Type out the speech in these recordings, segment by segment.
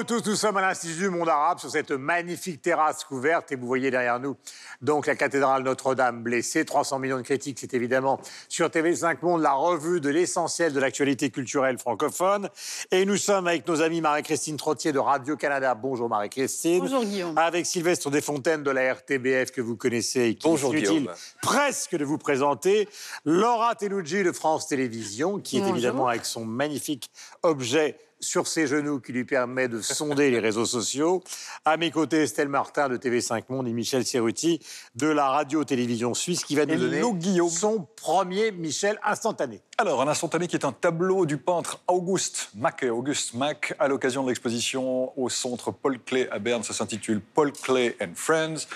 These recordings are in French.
Bonjour à vous tous, nous sommes à l'Institut du Monde Arabe sur cette magnifique terrasse couverte et vous voyez derrière nous donc la cathédrale Notre-Dame blessée. 300 millions de critiques, c'est évidemment sur TV5 Monde la revue de l'essentiel de l'actualité culturelle francophone. Et nous sommes avec nos amis Marie-Christine Trottier de Radio-Canada. Bonjour Marie-Christine. Bonjour Guillaume. Avec Sylvestre Desfontaines de la RTBF que vous connaissez et qui Bonjour, est Guillaume. presque de vous présenter. Laura Tenucci de France Télévisions qui est Bonjour. évidemment avec son magnifique objet sur ses genoux qui lui permet de sonder les réseaux sociaux. À mes côtés, Estelle Martin de TV5 Monde et Michel Cerruti de la radio-télévision suisse qui va nous donner Guillaume. son premier Michel instantané. Alors, un instantané qui est un tableau du peintre Auguste Mack, Auguste Mack, à l'occasion de l'exposition au centre Paul Klee à Berne. Ça s'intitule Paul Klee and Friends.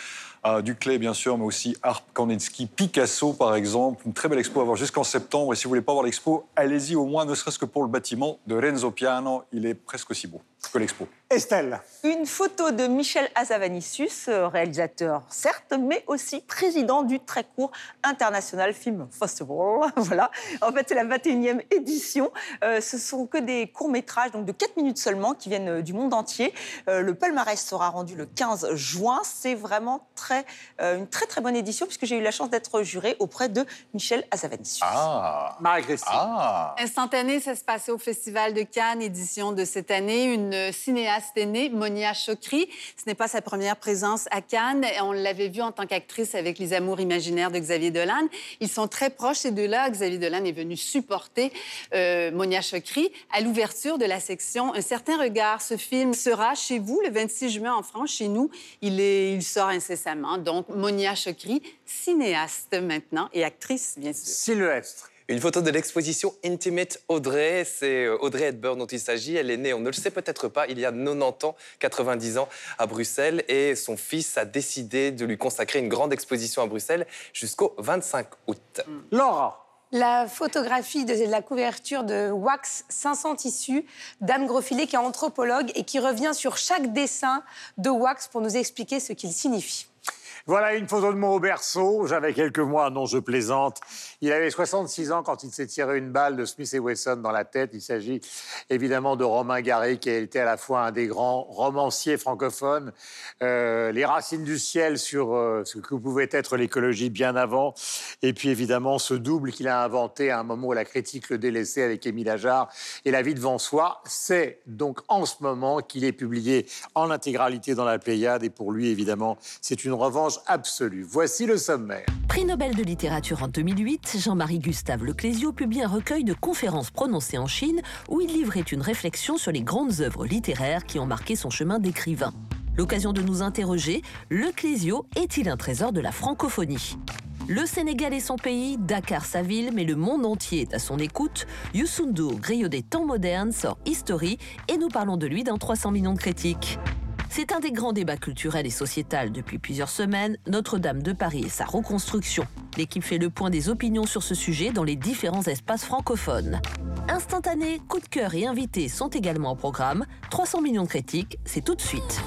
Euh, du Klee, bien sûr, mais aussi Art Kandinsky, Picasso, par exemple. Une très belle expo à voir jusqu'en septembre. Et si vous voulez pas voir l'expo, allez-y au moins, ne serait-ce que pour le bâtiment de Renzo Piano. Il est presque aussi beau que l'expo. Estelle, Une photo de Michel Azavanissus, euh, réalisateur certes, mais aussi président du très court International Film Festival. voilà. En fait, c'est la 21e édition. Euh, ce sont que des courts-métrages, donc de 4 minutes seulement, qui viennent euh, du monde entier. Euh, le palmarès sera rendu le 15 juin. C'est vraiment très, euh, une très très bonne édition, puisque j'ai eu la chance d'être jurée auprès de Michel Azavanissus. Ah Marie-Christine. Ah Instantané, ça se passait au Festival de Cannes, édition de cette année. Une cinéaste est née, Monia Chokri. Ce n'est pas sa première présence à Cannes. On l'avait vue en tant qu'actrice avec Les Amours imaginaires de Xavier Dolan. Ils sont très proches, ces deux-là. Xavier Dolan est venu supporter euh, Monia Chokri à l'ouverture de la section Un certain regard. Ce film sera chez vous le 26 juin en France. Chez nous, il, sort incessamment. Donc, Monia Chokri, cinéaste maintenant et actrice, bien sûr. Sylvestre. Une photo de l'exposition Intimate Audrey. C'est euh, Audrey Hepburn dont il s'agit. Elle est née, on ne le sait peut-être pas, il y a 90 ans, 90 ans à Bruxelles. Et son fils a décidé de lui consacrer une grande exposition à Bruxelles jusqu'au 25 août. Laura. La photographie de la couverture de Wax 500 tissus d'Anne Grosfilet, qui est anthropologue et qui revient sur chaque dessin de Wax pour nous expliquer ce qu'il signifie. Voilà une photo de moi au berceau. J'avais quelques mois, non, je plaisante. Il avait 66 ans quand il s'est tiré une balle de Smith et Wesson dans la tête. Il s'agit évidemment de Romain Gary, qui a été à la fois un des grands romanciers francophones. Euh, les racines du ciel sur euh, ce que pouvait être l'écologie bien avant. Et puis évidemment ce double qu'il a inventé à un moment où la critique le délaissait avec Émile Ajar et La vie devant soi. C'est donc en ce moment qu'il est publié en intégralité dans la Pléiade. Et pour lui, évidemment, c'est une revanche absolue. Voici le sommaire. Prix Nobel de littérature en 2008, Jean-Marie Gustave Leclésio publie un recueil de conférences prononcées en Chine où il livrait une réflexion sur les grandes œuvres littéraires qui ont marqué son chemin d'écrivain. L'occasion de nous interroger, Leclésio est-il un trésor de la francophonie? Le Sénégal est son pays, Dakar sa ville, mais le monde entier est à son écoute. Youssou griot des temps modernes, sort History et nous parlons de lui dans 300 millions de critiques. C'est un des grands débats culturels et sociétals depuis plusieurs semaines, Notre-Dame de Paris et sa reconstruction. L'équipe fait le point des opinions sur ce sujet dans les différents espaces francophones. Instantané, coup de cœur et invités sont également au programme. 300 millions de critiques, c'est tout de suite.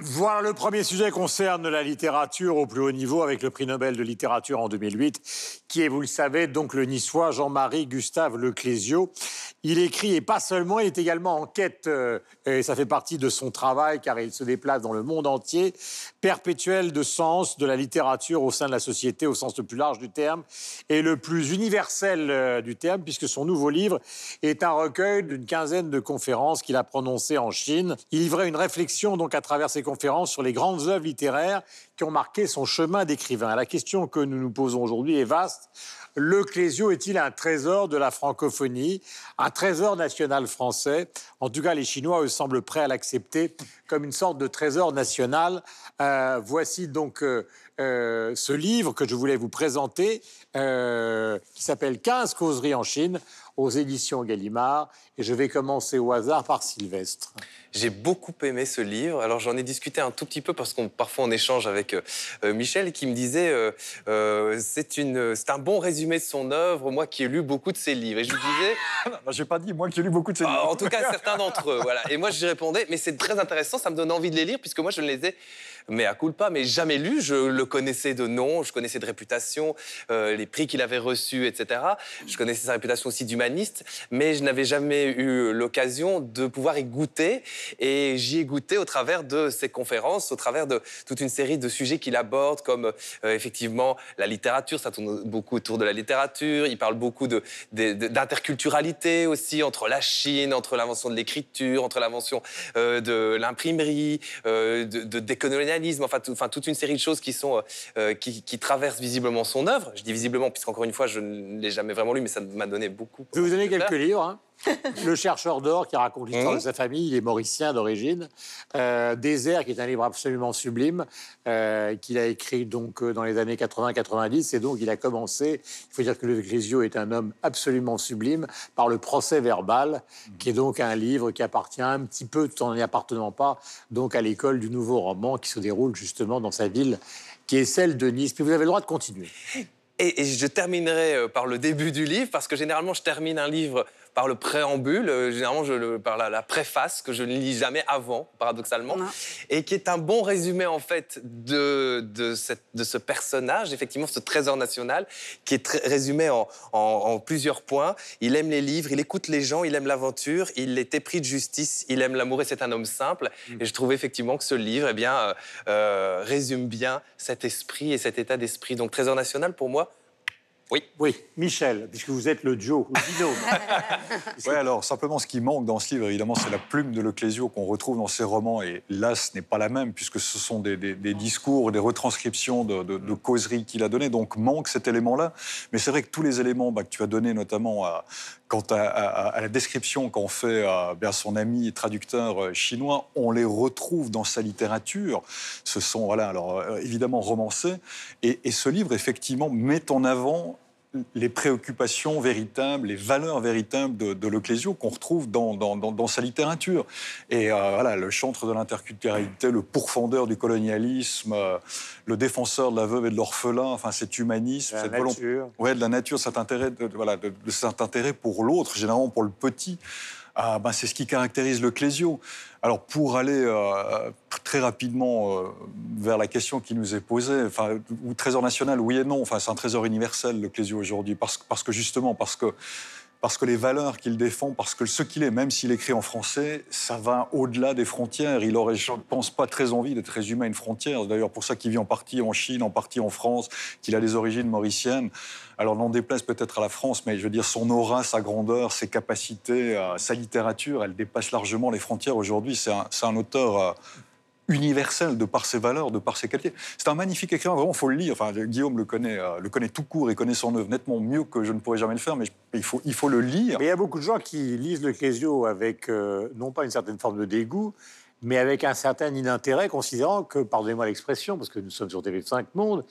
Voilà, le premier sujet concerne la littérature au plus haut niveau avec le prix Nobel de littérature en 2008, qui est, vous le savez, donc le niçois Jean-Marie Gustave Leclésio. Il écrit, et pas seulement, il est également en quête, euh, et ça fait partie de son travail, car il se déplace dans le monde entier, perpétuel de sens de la littérature au sein de la société, au sens le plus large du terme, et le plus universel euh, du terme, puisque son nouveau livre est un recueil d'une quinzaine de conférences qu'il a prononcées en Chine. Il livrait une réflexion, donc, à travers ces conférences sur les grandes œuvres littéraires qui ont marqué son chemin d'écrivain. La question que nous nous posons aujourd'hui est vaste. Le Clésio est-il un trésor de la francophonie, un trésor national français? En tout cas, les Chinois, eux, semblent prêts à l'accepter comme une sorte de trésor national. Euh, voici donc euh, euh, ce livre que je voulais vous présenter, qui s'appelle 15 causeries en Chine, aux éditions Gallimard. Et je vais commencer au hasard par Sylvestre. J'ai beaucoup aimé ce livre. Alors j'en ai discuté un tout petit peu parce qu'on parfois on échange avec euh, euh, Michel qui me disait euh, euh, c'est une c'est un bon résumé de son œuvre. Moi qui ai lu beaucoup de ses livres et je lui disais J'ai pas dit, moi qui ai lu beaucoup de ces Ah, livres. en tout cas, certains d'entre eux, voilà. Et moi, je répondais, mais c'est très intéressant, ça me donne envie de les lire, puisque moi, je ne les ai, mais à culpa, mais jamais lus. Je le connaissais de nom, je connaissais de réputation, les prix qu'il avait reçus, etc. Je connaissais sa réputation aussi d'humaniste. Mais je n'avais jamais eu l'occasion de pouvoir y goûter. Et j'y ai goûté au travers de ses conférences, au travers de toute une série de sujets qu'il aborde, comme euh, effectivement la littérature, ça tourne beaucoup autour de la littérature. Il parle beaucoup d'interculturalité aussi entre la Chine, entre l'invention de l'écriture, entre l'invention euh, de l'imprimerie, euh, de, décolonialisme, enfin, toute une série de choses qui, sont, qui, qui traversent visiblement son œuvre. Je dis visiblement, puisqu'encore une fois, je ne l'ai jamais vraiment lu, mais ça m'a donné beaucoup. Je vais vous donner quelques livres. Hein. le chercheur d'or qui raconte l'histoire de mmh. sa famille, il est mauricien d'origine. Euh, Désert, qui est un livre absolument sublime, euh, qu'il a écrit donc euh, dans les années 80-90. Et donc, il a commencé, il faut dire que Le Clésio est un homme absolument sublime, par le procès verbal, qui est donc un livre qui appartient un petit peu, tout en n'y appartenant pas, donc à l'école du nouveau roman qui se déroule justement dans sa ville, qui est celle de Nice. Puis vous avez le droit de continuer. Et, je terminerai euh, par le début du livre, parce que généralement, je termine un livre par le préambule, euh, généralement je le, par la, préface que je ne lis jamais avant, paradoxalement, et qui est un bon résumé en fait de, de, cette, de, ce personnage, effectivement ce trésor national, qui est résumé en, en, plusieurs points. Il aime les livres, il écoute les gens, il aime l'aventure, il est épris de justice, il aime l'amour et c'est un homme simple. Mm. Et je trouve effectivement que ce livre eh bien, euh, euh, résume bien cet esprit et cet état d'esprit. Donc trésor national pour moi, oui. Oui, Michel, puisque vous êtes le duo, le binôme. oui, alors simplement, ce qui manque dans ce livre, évidemment, c'est la plume de Leclésio qu'on retrouve dans ses romans. Et là, ce n'est pas la même, puisque ce sont des, discours, des retranscriptions de, causeries qu'il a données. Donc, manque cet élément-là. Mais c'est vrai que tous les éléments bah, que tu as donnés, notamment à, quant à, la description qu'en fait bien son ami traducteur euh, chinois, on les retrouve dans sa littérature. Ce sont, voilà, alors euh, évidemment romancés. Et, et ce livre, effectivement, met en avant les préoccupations véritables, les valeurs véritables de, de qu'on retrouve dans, dans, sa littérature. Et euh, voilà, le chantre de l'interculturalité, le pourfendeur du colonialisme, euh, le défenseur de la veuve et de l'orphelin, enfin cet humanisme, cette volonté, ouais, de la nature, cet intérêt, de, voilà, de, cet intérêt pour l'autre, généralement pour le petit. Ben, c'est ce qui caractérise le Clésio. Alors pour aller euh, très rapidement euh, vers la question qui nous est posée, ou trésor national, oui et non, enfin, c'est un trésor universel le Clésio aujourd'hui, parce que justement, parce que parce que les valeurs qu'il défend, parce que ce qu'il est, même s'il écrit en français, ça va au-delà des frontières. Il aurait, je ne pense pas, très envie d'être résumé à une frontière. D'ailleurs, pour ça qu'il vit en partie en Chine, en partie en France, qu'il a des origines mauriciennes. Alors, n'en déplace peut-être à la France, mais je veux dire, son aura, sa grandeur, ses capacités, euh, sa littérature, elle dépasse largement les frontières aujourd'hui. C'est un, un, auteur euh, universel de par ses valeurs, de par ses qualités. C'est un magnifique écrivain, vraiment, il faut le lire. Enfin, Guillaume le connaît, euh, le connaît tout court et connaît son œuvre nettement mieux que je ne pourrais jamais le faire, mais il faut, il faut le lire. Mais il y a beaucoup de gens qui lisent le Clésio avec, euh, non pas une certaine forme de dégoût, mais avec un certain inintérêt, considérant que, pardonnez-moi l'expression, parce que nous sommes sur TV5 Monde,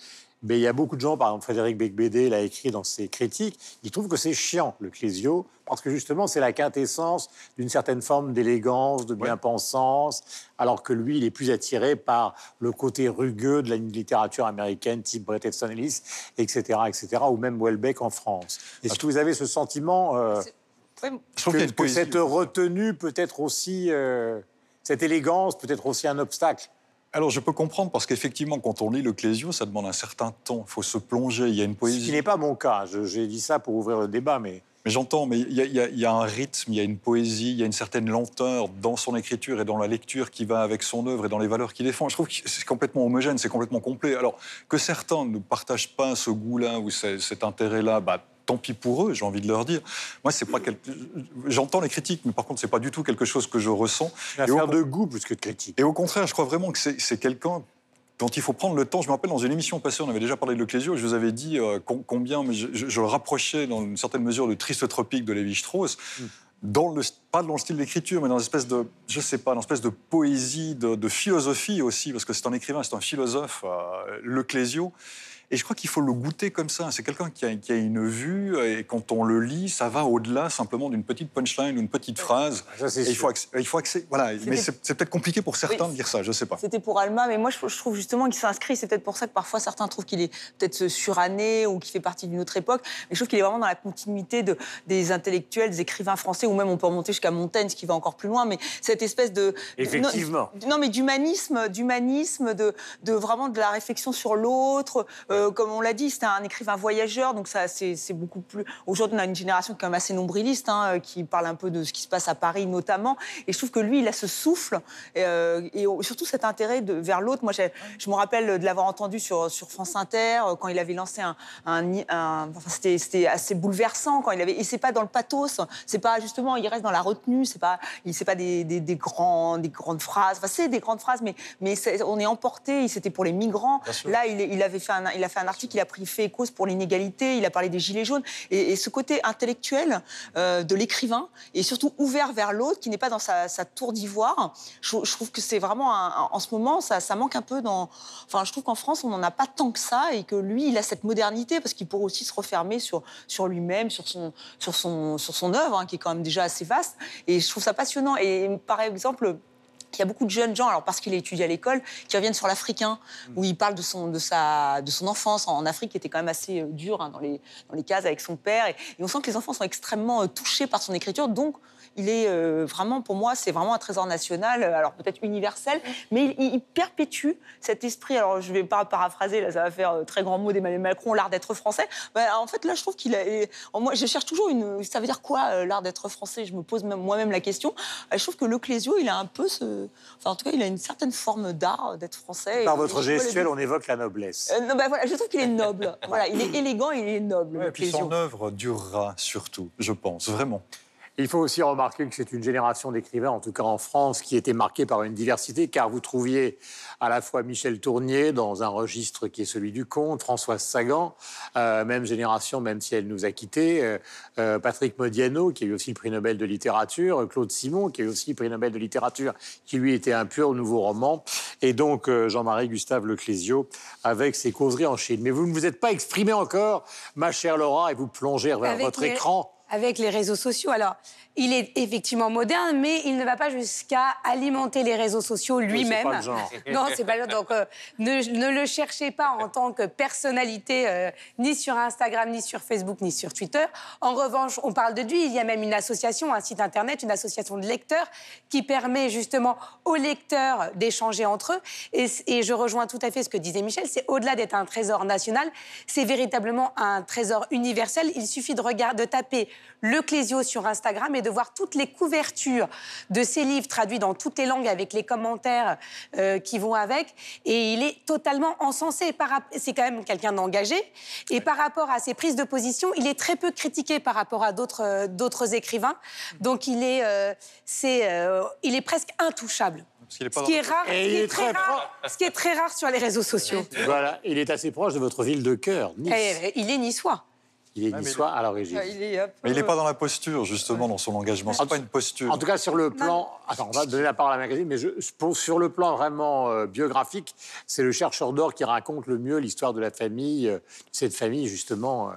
mais il y a beaucoup de gens, par exemple Frédéric Becbédé l'a écrit dans ses critiques, ils trouvent que c'est chiant le Clésio, parce que justement c'est la quintessence d'une certaine forme d'élégance, de bien-pensance, alors que lui il est plus attiré par le côté rugueux de la littérature américaine type Bret Easton Ellis, etc., etc., ou même Welbeck en France. Est-ce que vous avez ce sentiment euh, que, cette retenue peut être aussi, euh, cette élégance peut être aussi un obstacle alors je peux comprendre parce qu'effectivement, quand on lit le Clésio, ça demande un certain temps. Il faut se plonger. Il y a une poésie. Ce qui n'est pas mon cas. J'ai dit ça pour ouvrir le débat, mais. Mais j'entends, mais il y, a un rythme, il y a une poésie, il y a une certaine lenteur dans son écriture et dans la lecture qui va avec son œuvre et dans les valeurs qu'il défend. Je trouve que c'est complètement homogène, c'est complètement complet. Alors que certains ne partagent pas ce goût-là ou cet intérêt-là, bah, tant pis pour eux, j'ai envie de leur dire. Moi, c'est pas j'entends les critiques, mais par contre, c'est pas du tout quelque chose que je ressens. Une affaire de goût plus que de critique. Et au contraire, je crois vraiment que c'est quelqu'un dont il faut prendre le temps. Je me rappelle dans une émission passée, on avait déjà parlé de Leclésio, je vous avais dit euh, combien je, je, le rapprochais dans une certaine mesure de Triste Tropique de Lévi-Strauss. Mm. Dans le, pas dans le style d'écriture, mais dans une espèce de, je sais pas, dans une espèce de poésie, de, philosophie aussi, parce que c'est un écrivain, c'est un philosophe, euh, Leclésio. Et je crois qu'il faut le goûter comme ça. C'est quelqu'un qui a, une vue, et quand on le lit, ça va au-delà simplement d'une petite punchline ou une petite phrase. Ça, il, faut il faut Voilà. Mais c'est peut-être compliqué pour certains de dire ça, je ne sais pas. C'était pour Alma, mais moi je, trouve justement qu'il s'inscrit. C'est peut-être pour ça que parfois certains trouvent qu'il est peut-être suranné ou qu'il fait partie d'une autre époque. Mais je trouve qu'il est vraiment dans la continuité de, des intellectuels, des écrivains français, ou même on peut remonter jusqu'à Montaigne, ce qui va encore plus loin. Mais cette espèce de. Effectivement. Non, mais d'humanisme, d'humanisme, de, de, vraiment de la réflexion sur l'autre. Euh, Euh, comme on l'a dit, c'était un écrivain voyageur, donc ça, c'est beaucoup plus. Aujourd'hui, on a une génération qui est quand même assez nombriliste, hein, qui parle un peu de ce qui se passe à Paris notamment. Et je trouve que lui, il a ce souffle euh, et surtout cet intérêt de, vers l'autre. Moi, je me rappelle de l'avoir entendu sur, sur France Inter euh, quand il avait lancé un. un, un- enfin, c'était, assez bouleversant quand il avait. Et c'est pas dans le pathos, c'est pas justement, il reste dans la retenue, c'est pas, il c'est pas des, des, des grands, des grandes phrases. Enfin, c'est des grandes phrases, mais, mais on est emporté. C'était pour les migrants. Là, il, avait fait un, il a fait un article, il a pris fait cause pour l'inégalité. Il a parlé des gilets jaunes et, et ce côté intellectuel euh, de l'écrivain et surtout ouvert vers l'autre, qui n'est pas dans sa, tour d'ivoire. Je, trouve que c'est vraiment en ce moment, ça, manque un peu dans. Enfin, je trouve qu'en France, on n'en a pas tant que ça et que lui, il a cette modernité parce qu'il pourrait aussi se refermer sur lui-même, sur son œuvre, hein, qui est quand même déjà assez vaste. Et je trouve ça passionnant. Et par exemple. Il y a beaucoup de jeunes gens, alors parce qu'il a étudié à l'école, qui reviennent sur l'africain, où il parle de son, de, sa, de son enfance en Afrique, qui était quand même assez euh, dur hein, dans, les, dans les cases avec son père. Et, on sent que les enfants sont extrêmement euh, touchés par son écriture. Donc, il est euh, vraiment, pour moi, c'est vraiment un trésor national, alors peut-être universel, mais il, perpétue cet esprit. Alors, je ne vais pas paraphraser, là, ça va faire très grand mot d'Emmanuel Macron, l'art d'être français. Bah, en fait, là, je trouve qu'il a. moi, je cherche toujours une. Ça veut dire quoi, l'art d'être français? Je me pose même- moi-même la question. Je trouve que le Clésio, il a un peu ce. Enfin, en tout cas, il a une certaine forme d'art d'être français. Par Et- votre et gestuelle, on évoque la noblesse. Euh, non, bah, voilà, je trouve qu'il est noble. voilà, il est élégant, il est noble, Ouais, et puis son œuvre durera surtout, je pense, vraiment. Il faut aussi remarquer que c'est une génération d'écrivains, en tout cas en France, qui était marquée par une diversité, car vous trouviez à la fois Michel Tournier dans un registre qui est celui du conte, Françoise Sagan, euh, même génération, même si elle nous a quittés, euh, euh, Patrick Modiano, qui a eu aussi le prix Nobel de littérature, Claude Simon, qui a eu aussi le prix Nobel de littérature, qui lui était un pur nouveau roman, et donc euh, Jean-Marie Gustave Leclésio avec ses causeries en Chine. Mais vous ne vous êtes pas exprimé encore, ma chère Laura, et vous plongez vers Avec votre les- écran. Avec les réseaux sociaux. Alors, il est effectivement moderne, mais il ne va pas jusqu'à alimenter les réseaux sociaux lui-même. non, c'est pas le genre. Donc, euh, ne, ne le cherchez pas en tant que personnalité, euh, ni sur Instagram, ni sur Facebook, ni sur Twitter. En revanche, on parle de lui. Il y a même une association, un site internet, une association de lecteurs qui permet justement aux lecteurs d'échanger entre eux. Et, et je rejoins tout à fait ce que disait Michel. C'est au-delà d'être un trésor national, c'est véritablement un trésor universel. Il suffit de regarder, de taper le Clésio sur Instagram et de voir toutes les couvertures de ses livres traduits dans toutes les langues avec les commentaires euh, qui vont avec. Et il est totalement encensé. C'est quand même quelqu'un d'engagé. Et par rapport à ses prises de position, il est très peu critiqué par rapport à d'autres euh, écrivains. Donc il est, euh, c'est, euh, il est presque intouchable. Parce qu'il est pas Ce qui est rare, Et ce qui il est est très très rare, ce qui est très rare sur les réseaux sociaux. Voilà, il est assez proche de votre ville de cœur, Nice. Et, il est niçois. Il est mais niçois à l'origine. Il est peu- Mais il n'est pas dans la posture, justement, dans son engagement. C'est En pas une posture. En tout cas, sur le plan. Attends, on va donner la parole à Magazine, mais je, pour- sur le plan vraiment euh, biographique, c'est le chercheur d'or qui raconte le mieux l'histoire de la famille, euh, cette famille, justement, euh,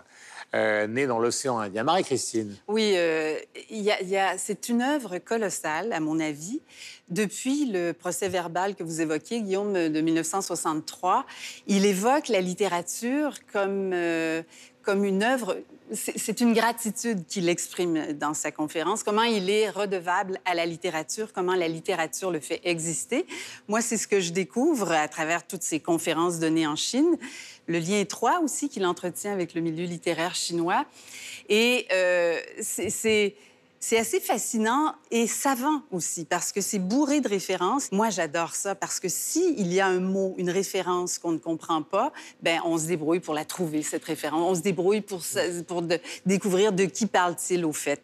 euh, née dans l'océan Indien. Marie-Christine. Oui, euh, il y a- il y a- c'est une œuvre colossale, à mon avis. Depuis le procès verbal que vous évoquiez, Guillaume, de 1963, il évoque la littérature comme, euh, comme une œuvre. C'est une gratitude qu'il exprime dans sa conférence, comment il est redevable à la littérature, comment la littérature le fait exister. Moi, c'est ce que je découvre à travers toutes ces conférences données en Chine, le lien étroit aussi qu'il entretient avec le milieu littéraire chinois. Et euh, c'est- c'est assez fascinant et savant aussi parce que c'est bourré de références. Moi, j'adore ça parce que si il y a un mot, une référence qu'on ne comprend pas, ben on se débrouille pour la trouver cette référence. On se débrouille pour sa- pour de- découvrir de qui parle-t-il au fait.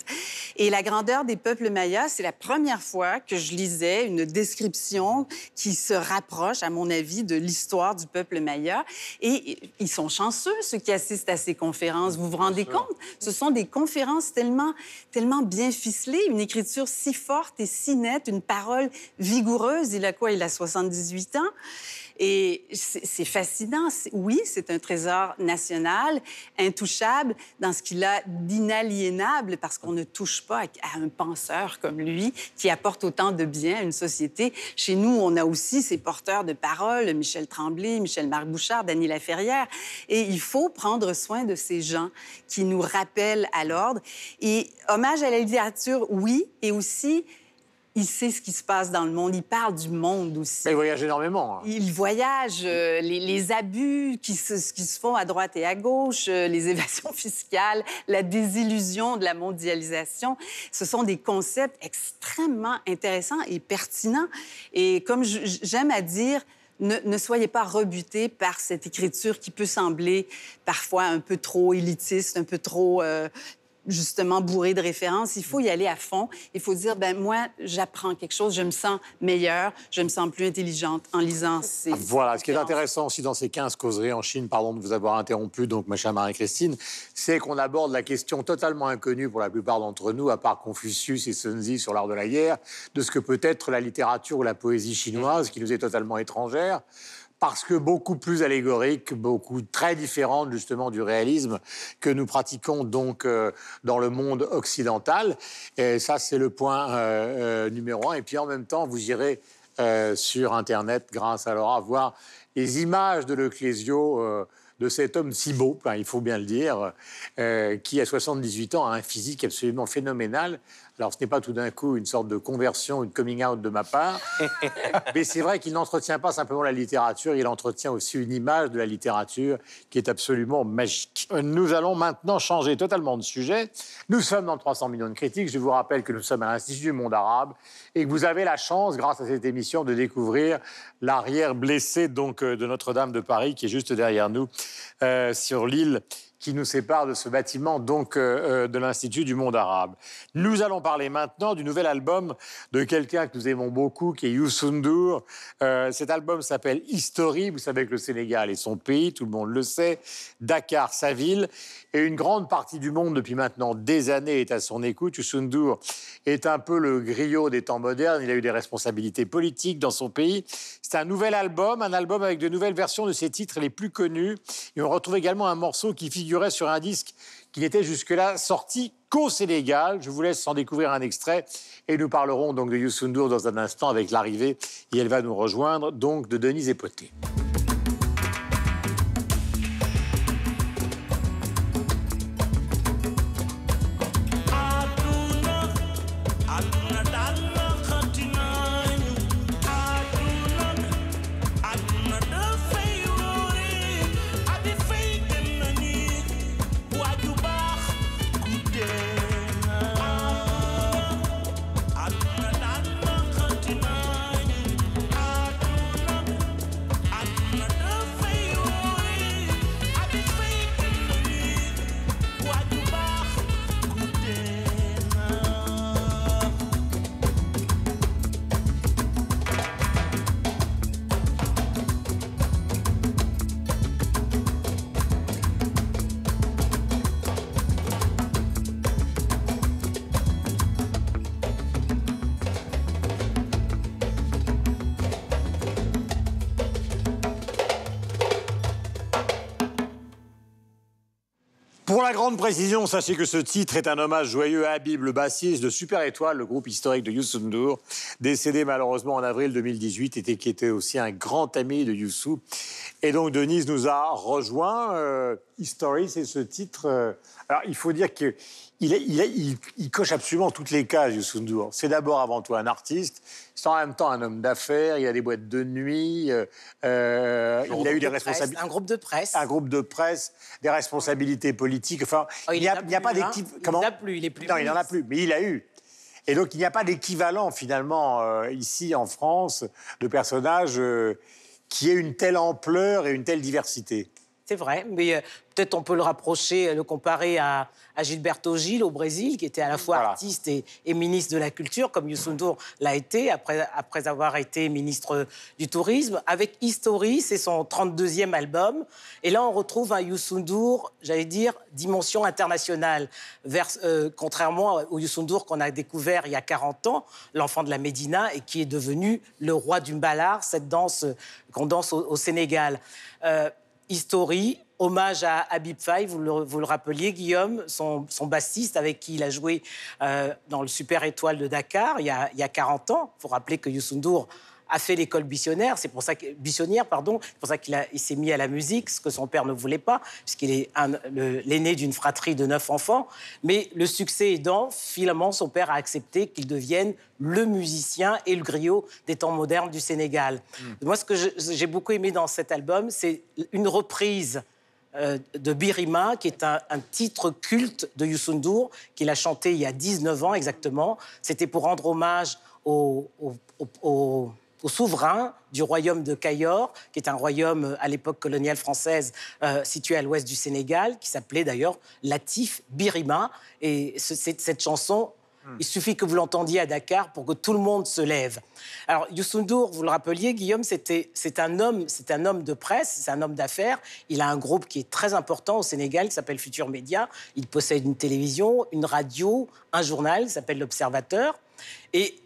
Et la grandeur des peuples mayas, c'est la première fois que je lisais une description qui se rapproche, à mon avis, de l'histoire du peuple maya. Et ils sont chanceux ceux qui assistent à ces conférences. Vous vous rendez compte? Ce sont des conférences tellement tellement bien ficelées, une écriture si forte et si nette, une parole vigoureuse. Il a quoi Il a 78 ans. Et c'est fascinant. Oui, c'est un trésor national, intouchable, dans ce qu'il a d'inaliénable, parce qu'on ne touche pas à un penseur comme lui, qui apporte autant de bien à une société. Chez nous, on a aussi ces porteurs de parole, Michel Tremblay, Michel-Marc Bouchard, Dany Laferrière. Et il faut prendre soin de ces gens qui nous rappellent à l'ordre. Et hommage à la littérature, oui, et aussi il sait ce qui se passe dans le monde. Il parle du monde aussi. Il voyage énormément. hein. Il voyage, euh, les, les abus qui se, qui se font à droite et à gauche, euh, les évasions fiscales, la désillusion de la mondialisation. Ce sont des concepts extrêmement intéressants et pertinents. Et comme j'aime à dire, ne, ne soyez pas rebutés par cette écriture qui peut sembler parfois un peu trop élitiste, un peu trop euh, justement bourrée de références. Il faut y aller à fond. Il faut dire, ben moi, j'apprends quelque chose, je me sens meilleure, je me sens plus intelligente en lisant ces Voilà, ce qui est intéressant aussi dans ces 15 causeries en Chine, pardon de vous avoir interrompu, donc ma chère Marie-Christine, c'est qu'on aborde la question totalement inconnue pour la plupart d'entre nous, à part Confucius et Sun Tzu sur l'art de la guerre, de ce que peut être la littérature ou la poésie chinoise, qui nous est totalement étrangère. Parce que beaucoup plus allégorique, beaucoup très différente justement du réalisme que nous pratiquons donc euh, dans le monde occidental. Et ça, c'est le point euh, euh, numéro un. Et puis en même temps, vous irez sur Internet, grâce à Laura, voir les images de euh, de cet homme si beau, enfin, il faut bien le dire, qui à 78 ans a un physique absolument phénoménal. Alors ce n'est pas tout d'un coup une sorte de conversion, une coming out de ma part, mais c'est vrai qu'il n'entretient pas simplement la littérature, il entretient aussi une image de la littérature qui est absolument magique. Nous allons maintenant changer totalement de sujet. Nous sommes dans 300 millions de critiques. Je vous rappelle que nous sommes à l'Institut du monde arabe et que vous avez la chance, grâce à cette émission, de découvrir l'arrière blessé donc euh, de Notre-Dame de Paris qui est juste derrière nous euh, sur l'île qui nous sépare de ce bâtiment donc euh, euh, de l'Institut du monde arabe. Nous allons parler maintenant du nouvel album de quelqu'un que nous aimons beaucoup, qui est Youssou N'Dour. Euh, cet album s'appelle History. Vous savez que le Sénégal est son pays, tout le monde le sait. Dakar, sa ville. Et une grande partie du monde, depuis maintenant des années, est à son écoute. Youssou N'Dour est un peu le griot des temps modernes. Il a eu des responsabilités politiques dans son pays. C'est un nouvel album, un album avec de nouvelles versions de ses titres les plus connus. Et on retrouve également un morceau qui sur un disque qui n'était jusque-là sorti qu'au Sénégal. Je vous laisse en découvrir un extrait et nous parlerons donc de Youssou N'Dour dans un instant avec l'arrivée et elle va nous rejoindre donc de Denise Epoté. La grande précision, sachez que ce titre est un hommage joyeux à Habib, le bassiste de Super Étoile, le groupe historique de Youssou N'Dour, décédé malheureusement en avril 2018 et qui était aussi un grand ami de Youssou. Et donc Denise nous a rejoint. Euh, History, c'est ce titre. euh, alors il faut dire que il, est- il, est- il- il coche absolument toutes les cases, Youssou N'Dour. C'est d'abord avant tout un artiste, c'est en même temps un homme d'affaires, il a des boîtes de nuit, euh, euh, il a eu des responsabilités Un groupe de presse. un groupe de presse, des responsabilités politiques. Enfin, Oh, il n'y a, a pas hein. d'équipe. Il n'en a plus, il est plus Non, il n'en a plus, mais il a eu. Et donc, il n'y a pas d'équivalent, finalement, euh, ici en France, de personnages euh, qui aient une telle ampleur et une telle diversité. C'est vrai, mais euh, peut-être on peut le rapprocher, euh, le comparer à, à Gilberto Gil au Brésil, qui était à la fois Voilà. artiste et, et ministre de la Culture, comme Youssou l'a été après, après avoir été ministre du Tourisme. Avec History, c'est son 32e album. Et là, on retrouve un Youssou j'allais dire, dimension internationale. Vers, euh, contrairement au Youssou qu'on a découvert il y a 40 ans, l'enfant de la Médina, et qui est devenu le roi du mbalar, cette danse euh, qu'on danse au, au Sénégal. Euh, History, hommage à Habib Faye, vous le, vous le rappeliez, Guillaume, son, son bassiste avec qui il a joué euh, dans le Super Étoile de Dakar il y a, il y a 40 ans. Il faut rappeler que Youssou a fait l'école buissonnière, c'est pour ça que, buissonnière, pardon, c'est pour ça qu'il il s'est mis à la musique, ce que son père ne voulait pas, puisqu'il est l'aîné d'une fratrie de neuf enfants. Mais le succès aidant, finalement, son père a accepté qu'il devienne le musicien et le griot des temps modernes du Sénégal. Moi, ce que j'ai beaucoup aimé dans cet album, c'est une reprise euh, de Birima, qui est un, un titre culte de Youssou N'Dour, qu'il a chanté il y a 19 ans exactement. C'était pour rendre hommage au, au- au- au- au souverain du royaume de Cayor, qui est un royaume euh, à l'époque coloniale française euh, situé à l'ouest du Sénégal, qui s'appelait d'ailleurs Latif Birima. Et ce- cette, chanson, il suffit que vous l'entendiez à Dakar pour que tout le monde se lève. Alors, Youssou N'Dour, vous le rappeliez, Guillaume, c'était, c'est un homme, c'est un homme de presse, c'est un homme d'affaires. Il a un groupe qui est très important au Sénégal, qui s'appelle Futur Média. Il possède une télévision, une radio, un journal, qui s'appelle L'Observateur. Et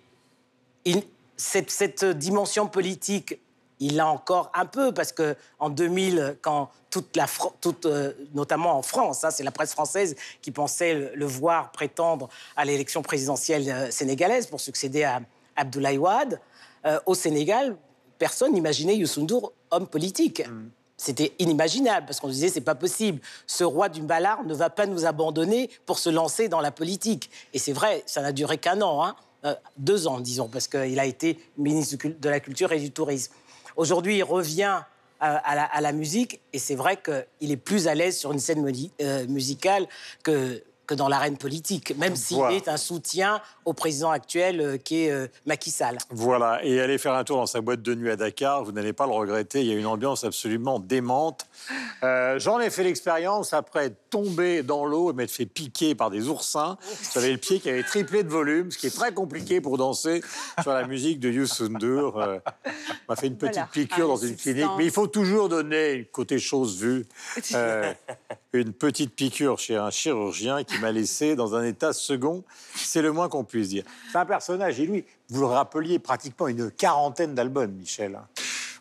il- cette, cette dimension politique, il l'a encore un peu, parce que en 2000, quand toute la, toute, euh, notamment en France, hein, c'est la presse française qui pensait le, le voir prétendre à l'élection présidentielle euh, sénégalaise pour succéder à Abdoulaye Wade, euh, au Sénégal, personne n'imaginait N'Dour homme politique. C'était inimaginable parce qu'on se disait c'est pas possible. Ce roi du ballard ne va pas nous abandonner pour se lancer dans la politique. Et c'est vrai, ça n'a duré qu'un an, hein. Euh, deux ans disons, parce qu'il a été ministre de la Culture et du Tourisme. Aujourd'hui, il revient à, à la, musique et c'est vrai qu'il est plus à l'aise sur une scène euh, musicale que, que dans l'arène politique, même s'il Voilà. est un soutien au président actuel euh, qui est euh, Macky Sall. Voilà, et aller faire un tour dans sa boîte de nuit à Dakar, vous n'allez pas le regretter, il y a une ambiance absolument démente. Euh, J'en ai fait l'expérience après être tombé dans l'eau et m'être fait piquer par des oursins. J'avais le pied qui avait triplé de volume, ce qui est très compliqué pour danser sur la musique de Youssou N'Dour. Euh, on m'a fait une petite Voilà. piqûre Ah, dans une clinique, mais il faut toujours donner côté chose vue. Une petite piqûre chez un chirurgien qui m'a laissé dans un état second, c'est le moins qu'on puisse dire. C'est un personnage, et lui, vous le rappeliez pratiquement une quarantaine d'albums, Michel.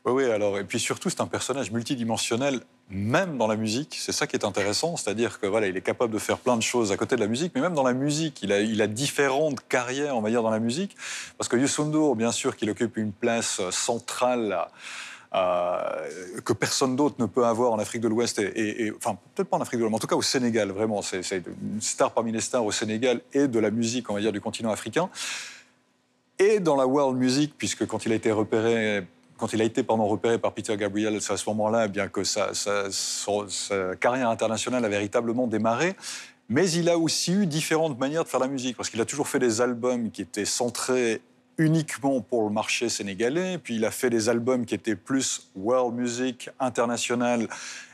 Oui, oui, alors, et puis surtout, c'est un personnage multidimensionnel, même dans la musique. C'est ça qui est intéressant, c'est-à-dire que voilà, il est capable de faire plein de choses à côté de la musique, mais même dans la musique, il a, différentes carrières, on va dire, dans la musique. Parce que Youssou N'Dour, bien sûr, qu'il occupe une place centrale. Que personne d'autre ne peut avoir en Afrique de l'Ouest, et, enfin peut-être pas en Afrique de l'Ouest, en tout cas au Sénégal, vraiment, c'est une star parmi les stars au Sénégal et de la musique, on va dire, du continent africain et dans la world music, puisque quand il a été repéré, quand il a été pardon, repéré par Peter Gabriel, c'est à ce moment-là, bien que sa, sa carrière internationale a véritablement démarré. Mais il a aussi eu différentes manières de faire la musique, parce qu'il a toujours fait des albums qui étaient centrés uniquement pour le marché sénégalais, puis il a fait des albums qui étaient plus world music, international,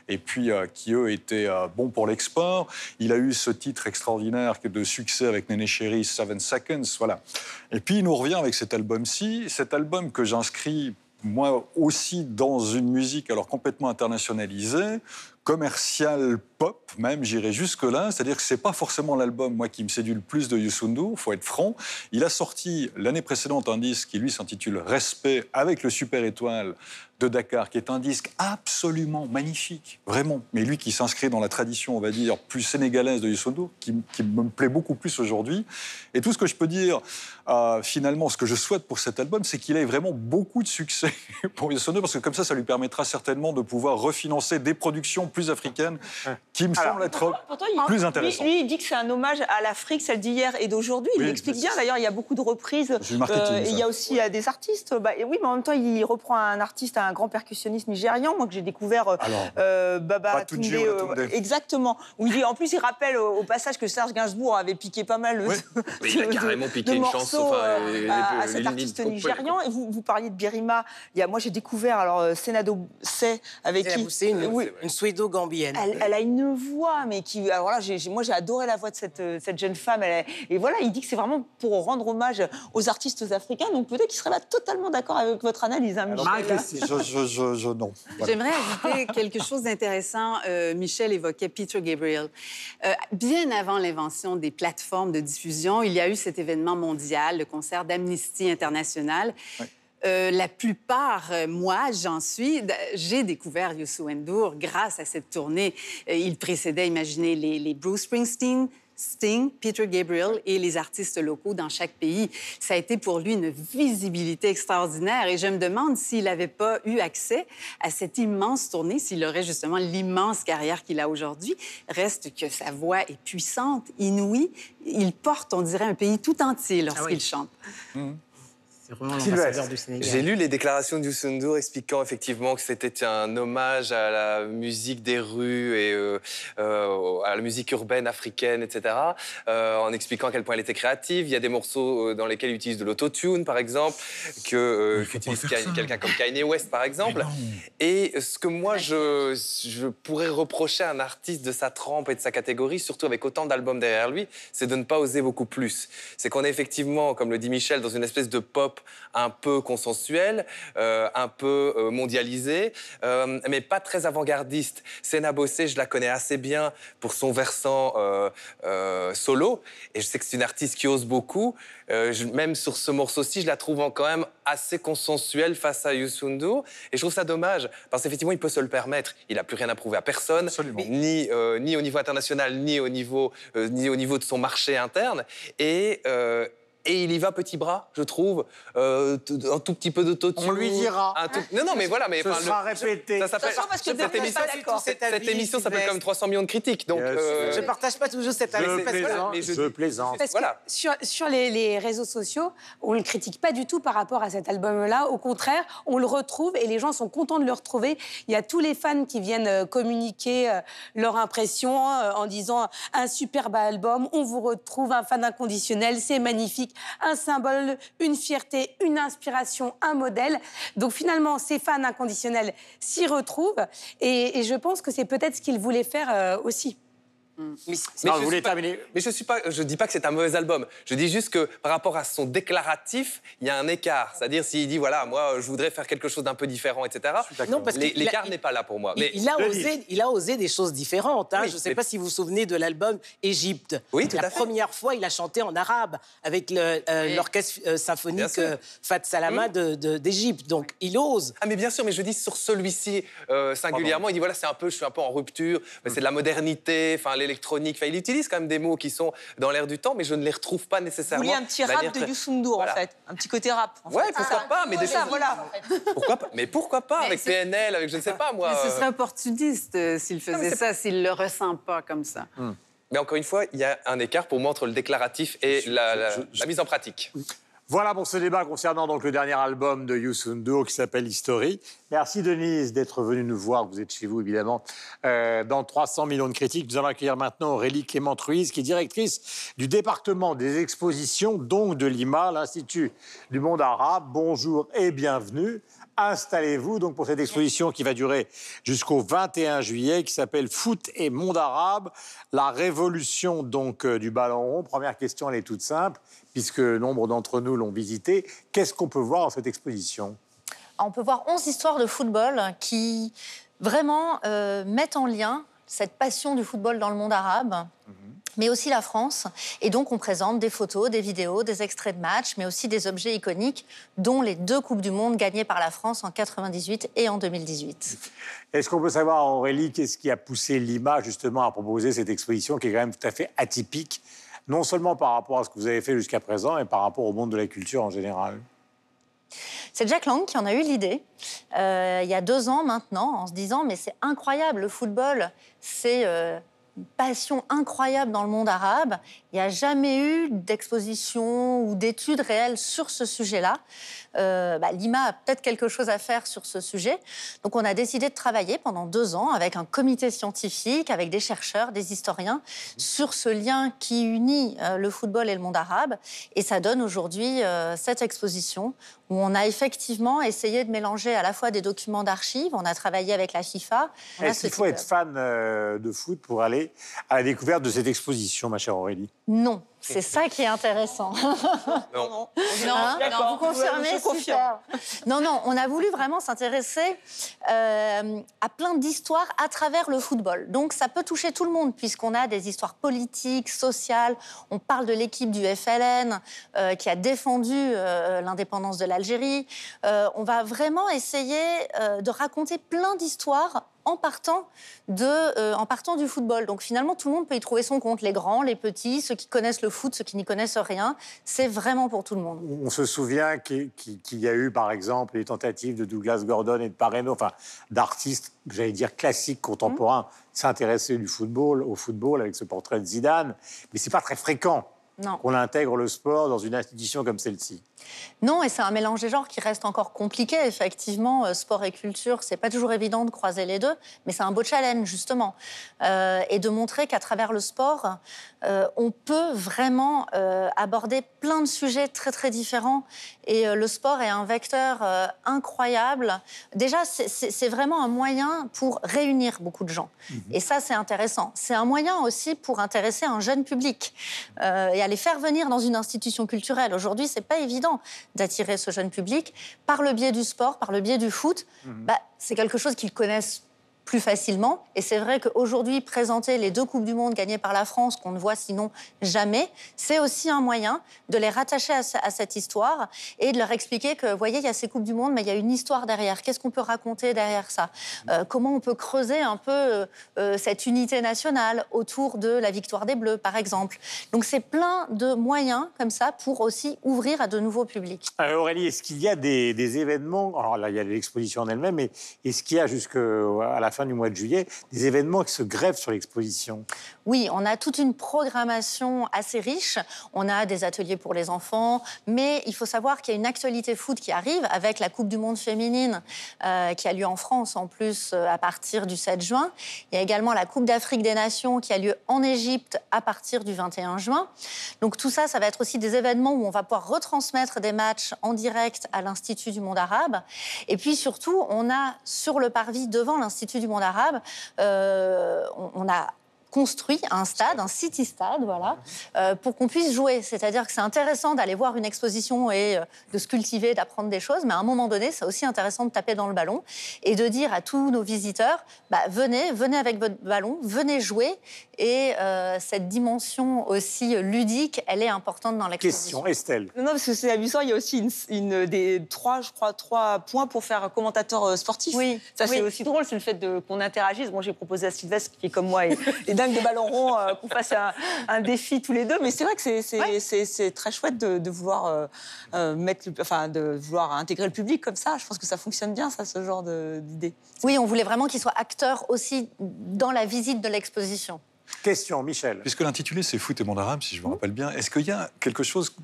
et puis euh, qui, eux, étaient euh, bons pour l'export. Il a eu ce titre extraordinaire de succès avec Néné Chéri, Seven Seconds, voilà. Et puis il nous revient avec cet album-ci, cet album que j'inscris moi aussi dans une musique alors complètement internationalisée, commerciale pop même, j'irai jusque-là, c'est-à-dire que c'est pas forcément l'album moi qui me séduit le plus de Youssou faut être franc. Il a sorti l'année précédente un disque qui lui s'intitule Respect avec le Super Étoile de Dakar, qui est un disque absolument magnifique, vraiment. Mais lui qui s'inscrit dans la tradition, on va dire, plus sénégalaise de Youssou qui, me plaît beaucoup plus aujourd'hui. Et tout ce que je peux dire, euh, finalement, ce que je souhaite pour cet album, c'est qu'il ait vraiment beaucoup de succès pour Youssou parce que comme ça, ça lui permettra certainement de pouvoir refinancer des productions plus africaines qui me semblent être Pourtant, il, plus lui- intéressantes. Lui, il dit que c'est un hommage à l'Afrique, celle d'hier et d'aujourd'hui. Il Oui, l'explique bien. c'est- D'ailleurs, il y a beaucoup de reprises. C'est marketing, et il y a aussi euh, des artistes. Bah, et oui, mais en même temps, il reprend un artiste, un grand percussionniste nigérian, moi que j'ai découvert, euh, Alors, euh, Baba Tunde, euh, Olatunde. exactement. Où il dit, en plus, il rappelle au, passage que Serge Gainsbourg avait piqué pas mal Oui. de, Mais il a carrément de piqué une morceaux, chanson, enfin, euh, les- à, cet les- artiste nigérian. Et vous, vous parliez de Birima. Il y a, moi, j'ai découvert alors euh, Senado C avec qui C'est une, Oui. une suédo-gambienne. Elle, elle a une voix, mais qui. Alors là, moi, j'ai adoré la voix de cette, euh, cette jeune femme. Elle et voilà, il dit que c'est vraiment pour rendre hommage aux artistes africains. Donc peut-être qu'il serait pas totalement d'accord avec votre analyse, hein, Michel. Marie-Christine. je, je, je, je- non. Voilà. J'aimerais ajouter quelque chose d'intéressant. Euh, Michel évoquait Peter Gabriel. Euh, bien avant l'invention des plateformes de diffusion, il y a eu cet événement mondial, le concert d'Amnesty International. Euh, la plupart, euh, moi, j'en suis, j'ai découvert Youssou N'Dour grâce à cette tournée. Euh, il précédait, imaginez, les, les Bruce Springsteen, Sting, Peter Gabriel et les artistes locaux dans chaque pays. Ça a été pour lui une visibilité extraordinaire et je me demande s'il n'avait pas eu accès à cette immense tournée, s'il aurait justement l'immense carrière qu'il a aujourd'hui. Reste que sa voix est puissante, inouïe. Il porte, on dirait, un pays tout entier lorsqu'il chante. C'est vraiment Sylvestre. l'ambassadeur du Sénégal. J'ai lu les déclarations du expliquant effectivement que c'était un hommage à la musique des rues et euh, euh, à la musique urbaine africaine, etc. euh, en expliquant à quel point elle était créative. Il y a des morceaux dans lesquels il utilise de l'autotune, par exemple, que euh, qu'utilise quelqu'un comme Kanye West, par exemple. Et ce que moi, je, je pourrais reprocher à un artiste de sa trempe et de sa catégorie, surtout avec autant d'albums derrière lui, c'est de ne pas oser beaucoup plus. C'est qu'on est effectivement, comme le dit Michel, dans une espèce de pop un peu consensuel, euh, un peu euh, mondialisé, euh, mais pas très avant-gardiste. Sena Bossé, je la connais assez bien pour son versant euh, solo, et je sais que c'est une artiste qui ose beaucoup. Je- même sur ce morceau-ci, je la trouve quand même assez consensuelle face à Youssou N'Dour. Et je trouve ça dommage, parce qu'effectivement, il peut se le permettre. Il n'a plus rien à prouver à personne, Absolument. ni, ni au niveau international, ni au niveau, ni au niveau de son marché interne. Et, et il y va petit bras, je trouve. Euh, un tout petit peu d'autotune. On lui dira. Un tout- Non, non, mais voilà. Mais, Ce enfin, le- sera répété. Ça s'appelle. Parce que cette émission, cette, Cet cette émission s'appelle comme 300 millions de critiques. Donc, Bien euh, Je partage pas toujours cet avis. Mais je je plaisante. Parce Voilà. sur, sur les, les réseaux sociaux, on ne le critique pas du tout par rapport à cet album-là. Au contraire, on le retrouve et les gens sont contents de le retrouver. Il y a tous les fans qui viennent euh, communiquer euh, leur impression en disant un superbe album, on vous retrouve, un fan inconditionnel, c'est magnifique, un symbole, une fierté, une inspiration, un modèle. Donc finalement, ces fans inconditionnels s'y retrouvent et, je pense que c'est peut-être ce qu'ils voulaient faire euh, aussi. Mais Mais Non, je vous suis voulez pas- terminer Mais je suis pas, je dis pas que c'est un mauvais album. Je dis juste que par rapport à son déclaratif, il y a un écart. C'est-à-dire s'il dit voilà, moi je voudrais faire quelque chose d'un peu différent, etc. Non, parce L'écart n'est pas là pour moi. Il, Mais il a osé, il a osé des choses différentes. hein. Oui, je ne sais mais- pas si vous vous souvenez de l'album Égypte. Oui, tout La à fait. première fois, il a chanté en arabe avec euh, l'orchestre euh, symphonique euh, Fat Salama de- de- d'Égypte. Donc, il ose. Ah mais bien sûr, mais je dis sur celui-ci euh, singulièrement, il dit voilà c'est un peu, je suis un peu en rupture, c'est de la modernité, enfin l'électronique, enfin il utilise quand même des mots qui sont dans l'air du temps, mais je ne les retrouve pas Vous nécessairement. vouliez un petit rap de Youssou Voilà. en fait. Un petit côté rap. en Ouais, fait. pourquoi Ah, pas, mais des ça, choses- voilà. Pourquoi pas Mais pourquoi pas Mais avec PNL, avec je ne sais pas moi. Mais ce euh, serait opportuniste euh, s'il mais faisait ça, s'il le ressent pas comme ça. Mais encore une fois, il y a un écart pour moi entre le déclaratif et Je- la, je- la- je- la mise en pratique. Voilà pour ce débat concernant donc le dernier album de Youssou N'Dour qui s'appelle History. Merci Denise d'être venue nous voir. Vous êtes chez vous évidemment euh, dans 300 millions de critiques. Nous allons accueillir maintenant Aurélie Clément Truise qui est directrice du département des expositions donc de Lima, l'Institut du monde arabe. Bonjour et bienvenue. Installez-vous donc pour cette exposition qui va durer jusqu'au 21 juillet, qui s'appelle Foot et monde arabe, la révolution donc euh, du ballon rond. Première question, elle est toute simple, puisque nombre d'entre nous l'ont visité. Qu'est-ce qu'on peut voir dans cette exposition? On peut voir 11 histoires de football qui vraiment euh, mettent en lien cette passion du football dans le monde arabe, mais aussi la France. Et donc, on présente des photos, des vidéos, des extraits de matchs, mais aussi des objets iconiques, dont les deux Coupes du Monde gagnées par la France en 98 et en 2018. Est-ce qu'on peut savoir, Aurélie, qu'est-ce qui a poussé Lima justement à proposer cette exposition qui est quand même tout à fait atypique, non seulement par rapport à ce que vous avez fait jusqu'à présent, mais par rapport au monde de la culture en général C'est Jack Lang qui en a eu l'idée euh, il y a deux ans maintenant, en se disant mais c'est incroyable, le football, c'est euh, une passion incroyable dans le monde arabe. Il n'y a jamais eu d'exposition ou d'études réelles sur ce sujet-là. Euh, bah, Lima a peut-être quelque chose à faire sur ce sujet. Donc on a décidé de travailler pendant deux ans avec un comité scientifique, avec des chercheurs, des historiens, sur ce lien qui unit euh, le football et le monde arabe. Et ça donne aujourd'hui euh, cette exposition où on a effectivement essayé de mélanger à la fois des documents d'archives, on a travaillé avec la FIFA. Est-ce ce qu'il faut être fan de foot pour aller à la découverte de cette exposition, ma chère Aurélie? Non, c'est ça qui est intéressant. Non. Hein D'accord. Vous confirmez Je confirme. super. Non, non, on a voulu vraiment s'intéresser euh, à plein d'histoires à travers le football. Donc ça peut toucher tout le monde puisqu'on a des histoires politiques, sociales. On parle de l'équipe du FLN euh, qui a défendu euh, l'indépendance de l'Algérie. Euh, on va vraiment essayer euh, de raconter plein d'histoires en partant, de, euh, en partant du football. Donc finalement, tout le monde peut y trouver son compte, les grands, les petits, ceux qui connaissent le foot, ceux qui n'y connaissent rien. C'est vraiment pour tout le monde. On se souvient qu'il y a eu, par exemple, les tentatives de Douglas Gordon et de Pareno, enfin, d'artistes, j'allais dire classiques, contemporains, s'intéresser du football, au football, avec ce portrait de Zidane. Mais c'est pas très fréquent qu'on intègre le sport dans une institution comme celle-ci. Non, et c'est un mélange des genres qui reste encore compliqué. Effectivement, euh, sport et culture, c'est pas toujours évident de croiser les deux, mais c'est un beau challenge justement, Euh, et de montrer qu'à travers le sport, euh, on peut vraiment euh, aborder plein de sujets très très différents. Et le sport est un vecteur incroyable. Déjà, c'est- vraiment un moyen pour réunir beaucoup de gens. Et ça, c'est intéressant. C'est un moyen aussi pour intéresser un jeune public et à les faire venir dans une institution culturelle. Aujourd'hui, c'est pas évident d'attirer ce jeune public par le biais du sport, par le biais du foot. Bah, c'est quelque chose qu'ils connaissent plus facilement. Et c'est vrai qu'aujourd'hui, présenter les deux Coupes du Monde gagnées par la France, qu'on ne voit sinon jamais, c'est aussi un moyen de les rattacher à, ce- à cette histoire et de leur expliquer que, vous voyez, il y a ces Coupes du Monde, mais il y a une histoire derrière. Qu'est-ce qu'on peut raconter derrière ça? Euh, Comment on peut creuser un peu euh, euh, cette unité nationale autour de la victoire des Bleus, par exemple? Donc c'est plein de moyens comme ça pour aussi ouvrir à de nouveaux publics. Aurélie, est-ce qu'il y a des, des événements, alors là, il y a l'exposition en elle-même, mais est-ce qu'il y a jusqu'à la fin du mois de juillet des événements qui se greffent sur l'exposition Oui, on a toute une programmation assez riche. On a des ateliers pour les enfants, mais il faut savoir qu'il y a une actualité foot qui arrive avec la Coupe du Monde féminine euh, qui a lieu en France en plus euh, à partir du 7 juin. Il y a également la Coupe d'Afrique des Nations qui a lieu en Égypte à partir du 21 juin. Donc tout ça, ça va être aussi des événements où on va pouvoir retransmettre des matchs en direct à l'Institut du monde arabe. Et puis surtout, on a sur le parvis devant l'Institut du monde arabe, euh, on- on a construit un stade, un city stade, voilà, euh, pour qu'on puisse jouer. C'est-à-dire que c'est intéressant d'aller voir une exposition et euh, de se cultiver, d'apprendre des choses, mais à un moment donné, c'est aussi intéressant de taper dans le ballon et de dire à tous nos visiteurs, bah, venez, venez avec votre ballon, venez jouer. Et euh, cette dimension aussi ludique, elle est importante dans l'exposition. Question, Estelle. Non, non, parce que c'est amusant, il y a aussi une, une des trois, je crois, trois points pour faire commentateur sportif. Oui, Ça, c'est oui. aussi drôle, c'est le fait qu'on interagisse. Moi, j'ai proposé à Sylvestre, qui est comme moi, et, et dingue de ballon rond, euh, qu'on fasse un, un défi tous les deux. Mais c'est vrai que c'est Ouais. très chouette de, de vouloir euh, euh, mettre, le- enfin, de vouloir intégrer le public comme ça. Je pense que ça fonctionne bien, ça, ce genre d'idée. Oui, on voulait vraiment qu'il soit acteur aussi dans la visite de l'exposition. Question, Michel. Puisque l'intitulé c'est Foot et monde arabe, si je me rappelle bien, est-ce qu'il y a quelque chose,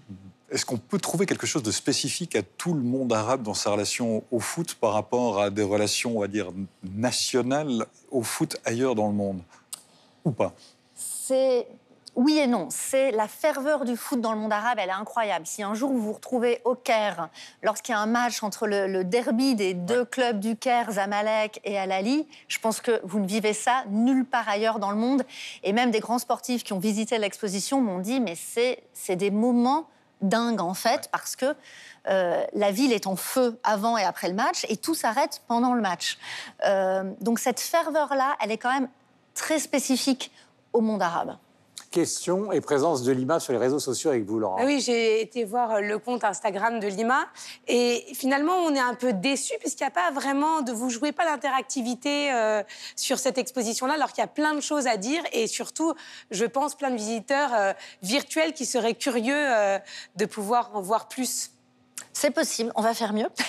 est-ce qu'on peut trouver quelque chose de spécifique à tout le monde arabe dans sa relation au foot par rapport à des relations, on va dire, nationales au foot ailleurs dans le monde? Ou pas C'est oui et non. C'est la ferveur du foot dans le monde arabe, elle est incroyable. Si un jour vous vous retrouvez au Caire, lorsqu'il y a un match entre le, le derby des deux clubs du Caire, Zamalek et Al Ahly, je pense que vous ne vivez ça nulle part ailleurs dans le monde. Et même des grands sportifs qui ont visité l'exposition m'ont dit, mais c'est c'est des moments dingues en fait, parce que euh, la ville est en feu avant et après le match, et tout s'arrête pendant le match. Euh, donc cette ferveur-là, elle est quand même très spécifique au monde arabe. Question et présence de l'image sur les réseaux sociaux avec vous, Laurent. Ah oui, j'ai été voir euh, le compte Instagram de Lima et finalement on est un peu déçus puisqu'il n'y a pas vraiment de vous jouez pas l'interactivité euh, sur cette exposition-là alors qu'il y a plein de choses à dire et surtout je pense plein de visiteurs euh, virtuels qui seraient curieux euh, de pouvoir en voir plus. C'est possible, on va faire mieux.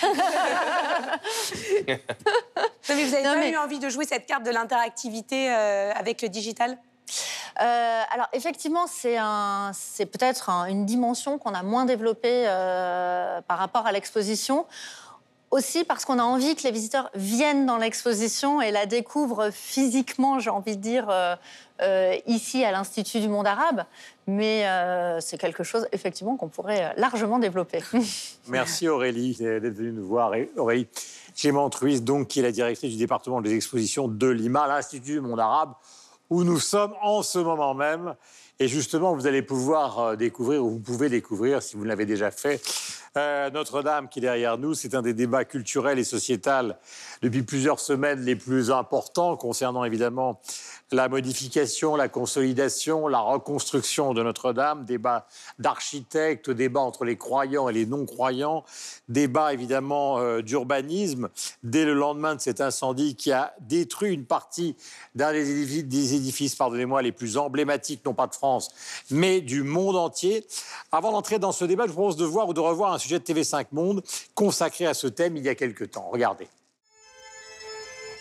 Non, mais vous n'avez Non, pas mais- eu envie de jouer cette carte de l'interactivité euh, avec le digital? Euh, alors effectivement, c'est un, peut-être un- une dimension qu'on a moins développée euh, par rapport à l'exposition. Aussi parce qu'on a envie que les visiteurs viennent dans l'exposition et la découvrent physiquement, j'ai envie de dire, euh, euh, ici à l'Institut du monde arabe. Mais euh, c'est quelque chose, effectivement, qu'on pourrait largement développer. Merci Aurélie d'être venue nous voir. Et Aurélie Clément Ruiz, donc, qui est la directrice du département des expositions de Lima, l'Institut du monde arabe, où nous sommes en ce moment même. Et justement, vous allez pouvoir découvrir, ou vous pouvez découvrir, si vous ne l'avez déjà fait, euh, Notre-Dame qui est derrière nous. C'est un des débats culturels et sociétals depuis plusieurs semaines les plus importants concernant évidemment la modification, la consolidation, la reconstruction de Notre-Dame, débat d'architectes, débat entre les croyants et les non-croyants, débat évidemment euh, d'urbanisme. Dès le lendemain de cet incendie qui a détruit une partie d'un des édifices, pardonnez-moi, les plus emblématiques, non pas de France, mais du monde entier. Avant d'entrer dans ce débat, je vous propose de voir ou de revoir un sujet de TV5 Monde consacré à ce thème il y a quelque temps. Regardez.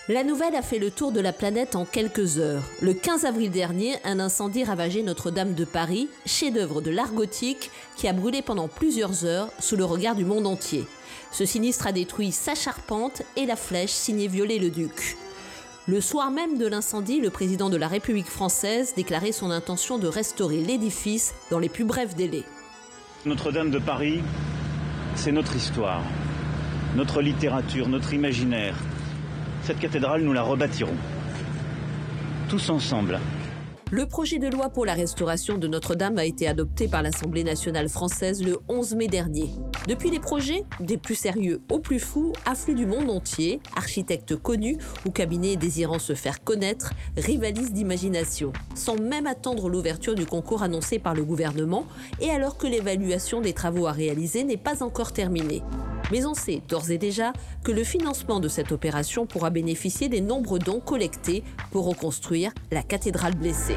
La nouvelle a fait le tour de la planète en quelques heures. Le 15 avril dernier, un incendie ravageait Notre-Dame de Paris, chef-d'œuvre de l'art gothique, qui a brûlé pendant plusieurs heures sous le regard du monde entier. Ce sinistre a détruit sa charpente et la flèche signée Viollet-le-Duc. Le soir même de l'incendie, le président de la République française déclarait son intention de restaurer l'édifice dans les plus brefs délais. Notre-Dame de Paris, c'est notre histoire, notre littérature, notre imaginaire. Cette cathédrale, nous la rebâtirons. Tous ensemble. Le projet de loi pour la restauration de Notre-Dame a été adopté par l'Assemblée nationale française le 11 mai dernier. Depuis les projets, des plus sérieux aux plus fous, affluent du monde entier, architectes connus ou cabinets désirant se faire connaître, rivalisent d'imagination, sans même attendre l'ouverture du concours annoncé par le gouvernement et alors que l'évaluation des travaux à réaliser n'est pas encore terminée. Mais on sait d'ores et déjà que le financement de cette opération pourra bénéficier des nombreux dons collectés pour reconstruire la cathédrale blessée.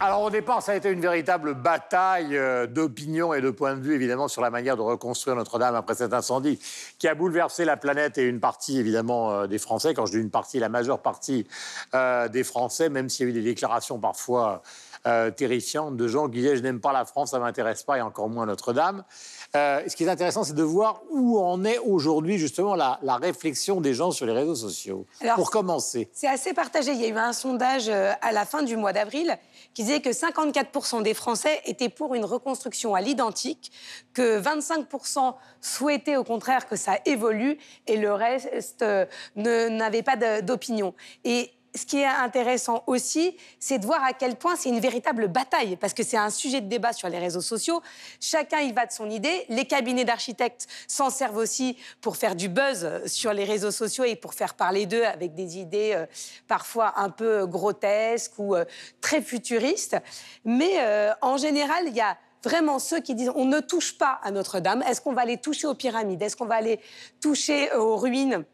Alors au départ, ça a été une véritable bataille euh, d'opinion et de points de vue, évidemment, sur la manière de reconstruire Notre-Dame après cet incendie qui a bouleversé la planète et une partie, évidemment, euh, des Français. Quand je dis une partie, la majeure partie euh, des Français, même s'il y a eu des déclarations parfois euh, terrifiantes de gens qui disaient « je n'aime pas la France, ça m'intéresse pas, et encore moins Notre-Dame ». Euh, ce qui est intéressant, c'est de voir où en est aujourd'hui justement la, la réflexion des gens sur les réseaux sociaux. Alors, Pour commencer. C'est assez partagé. Il y a eu un sondage à la fin du mois d'avril qui disait que 54% des Français étaient pour une reconstruction à l'identique, que 25% souhaitaient au contraire que ça évolue et le reste euh, n'avait pas d'opinion. Ce qui est intéressant aussi, c'est de voir à quel point c'est une véritable bataille, parce que c'est un sujet de débat sur les réseaux sociaux. Chacun y va de son idée. Les cabinets d'architectes s'en servent aussi pour faire du buzz sur les réseaux sociaux et pour faire parler d'eux avec des idées euh, parfois un peu grotesques ou euh, très futuristes. Mais euh, en général, il y a vraiment ceux qui disent on ne touche pas à Notre-Dame. Est-ce qu'on va aller toucher aux pyramides? Est-ce qu'on va aller toucher aux ruines?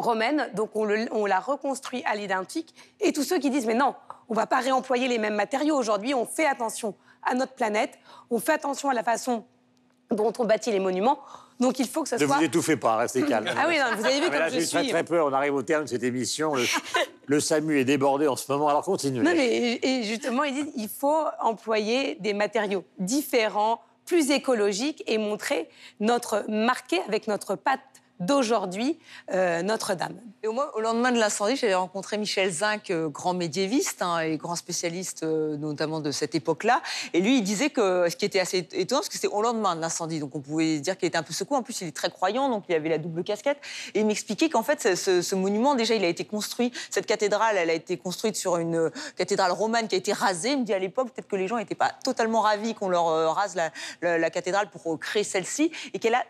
Romaine, donc on, le- on la reconstruit à l'identique, et tous ceux qui disent mais non, on va pas réemployer les mêmes matériaux. Aujourd'hui, on fait attention à notre planète, on fait attention à la façon dont on bâtit les monuments, donc il faut que ça Ne soit... vous étouffez pas, restez calme. Ah oui, non, vous avez vu Ah, comme là, je eu très suis. très peur. On arrive au terme de cette émission. Le, le SAMU est débordé en ce moment. Alors continuez. Non, mais et justement, ils disent il faut employer des matériaux différents, plus écologiques et montrer notre marqué avec notre patte d'aujourd'hui, euh, Notre-Dame. Et au, lendemain de l'incendie, j'avais rencontré Michel Zinc, euh, grand médiéviste hein, et grand spécialiste euh, notamment de cette époque-là. Et lui, il disait que ce qui était assez étonnant, parce que c'était au lendemain de l'incendie, donc on pouvait dire qu'il était un peu secoué. En plus, il est très croyant, donc il avait la double casquette. Et il m'expliquait qu'en fait, ce, monument, déjà, il a été construit, cette cathédrale, elle a été construite sur une cathédrale romane qui a été rasée. Il me dit à l'époque, peut-être que les gens n'étaient pas totalement ravis qu'on leur rase la, cathédrale pour créer celle-ci, et qu'elle a,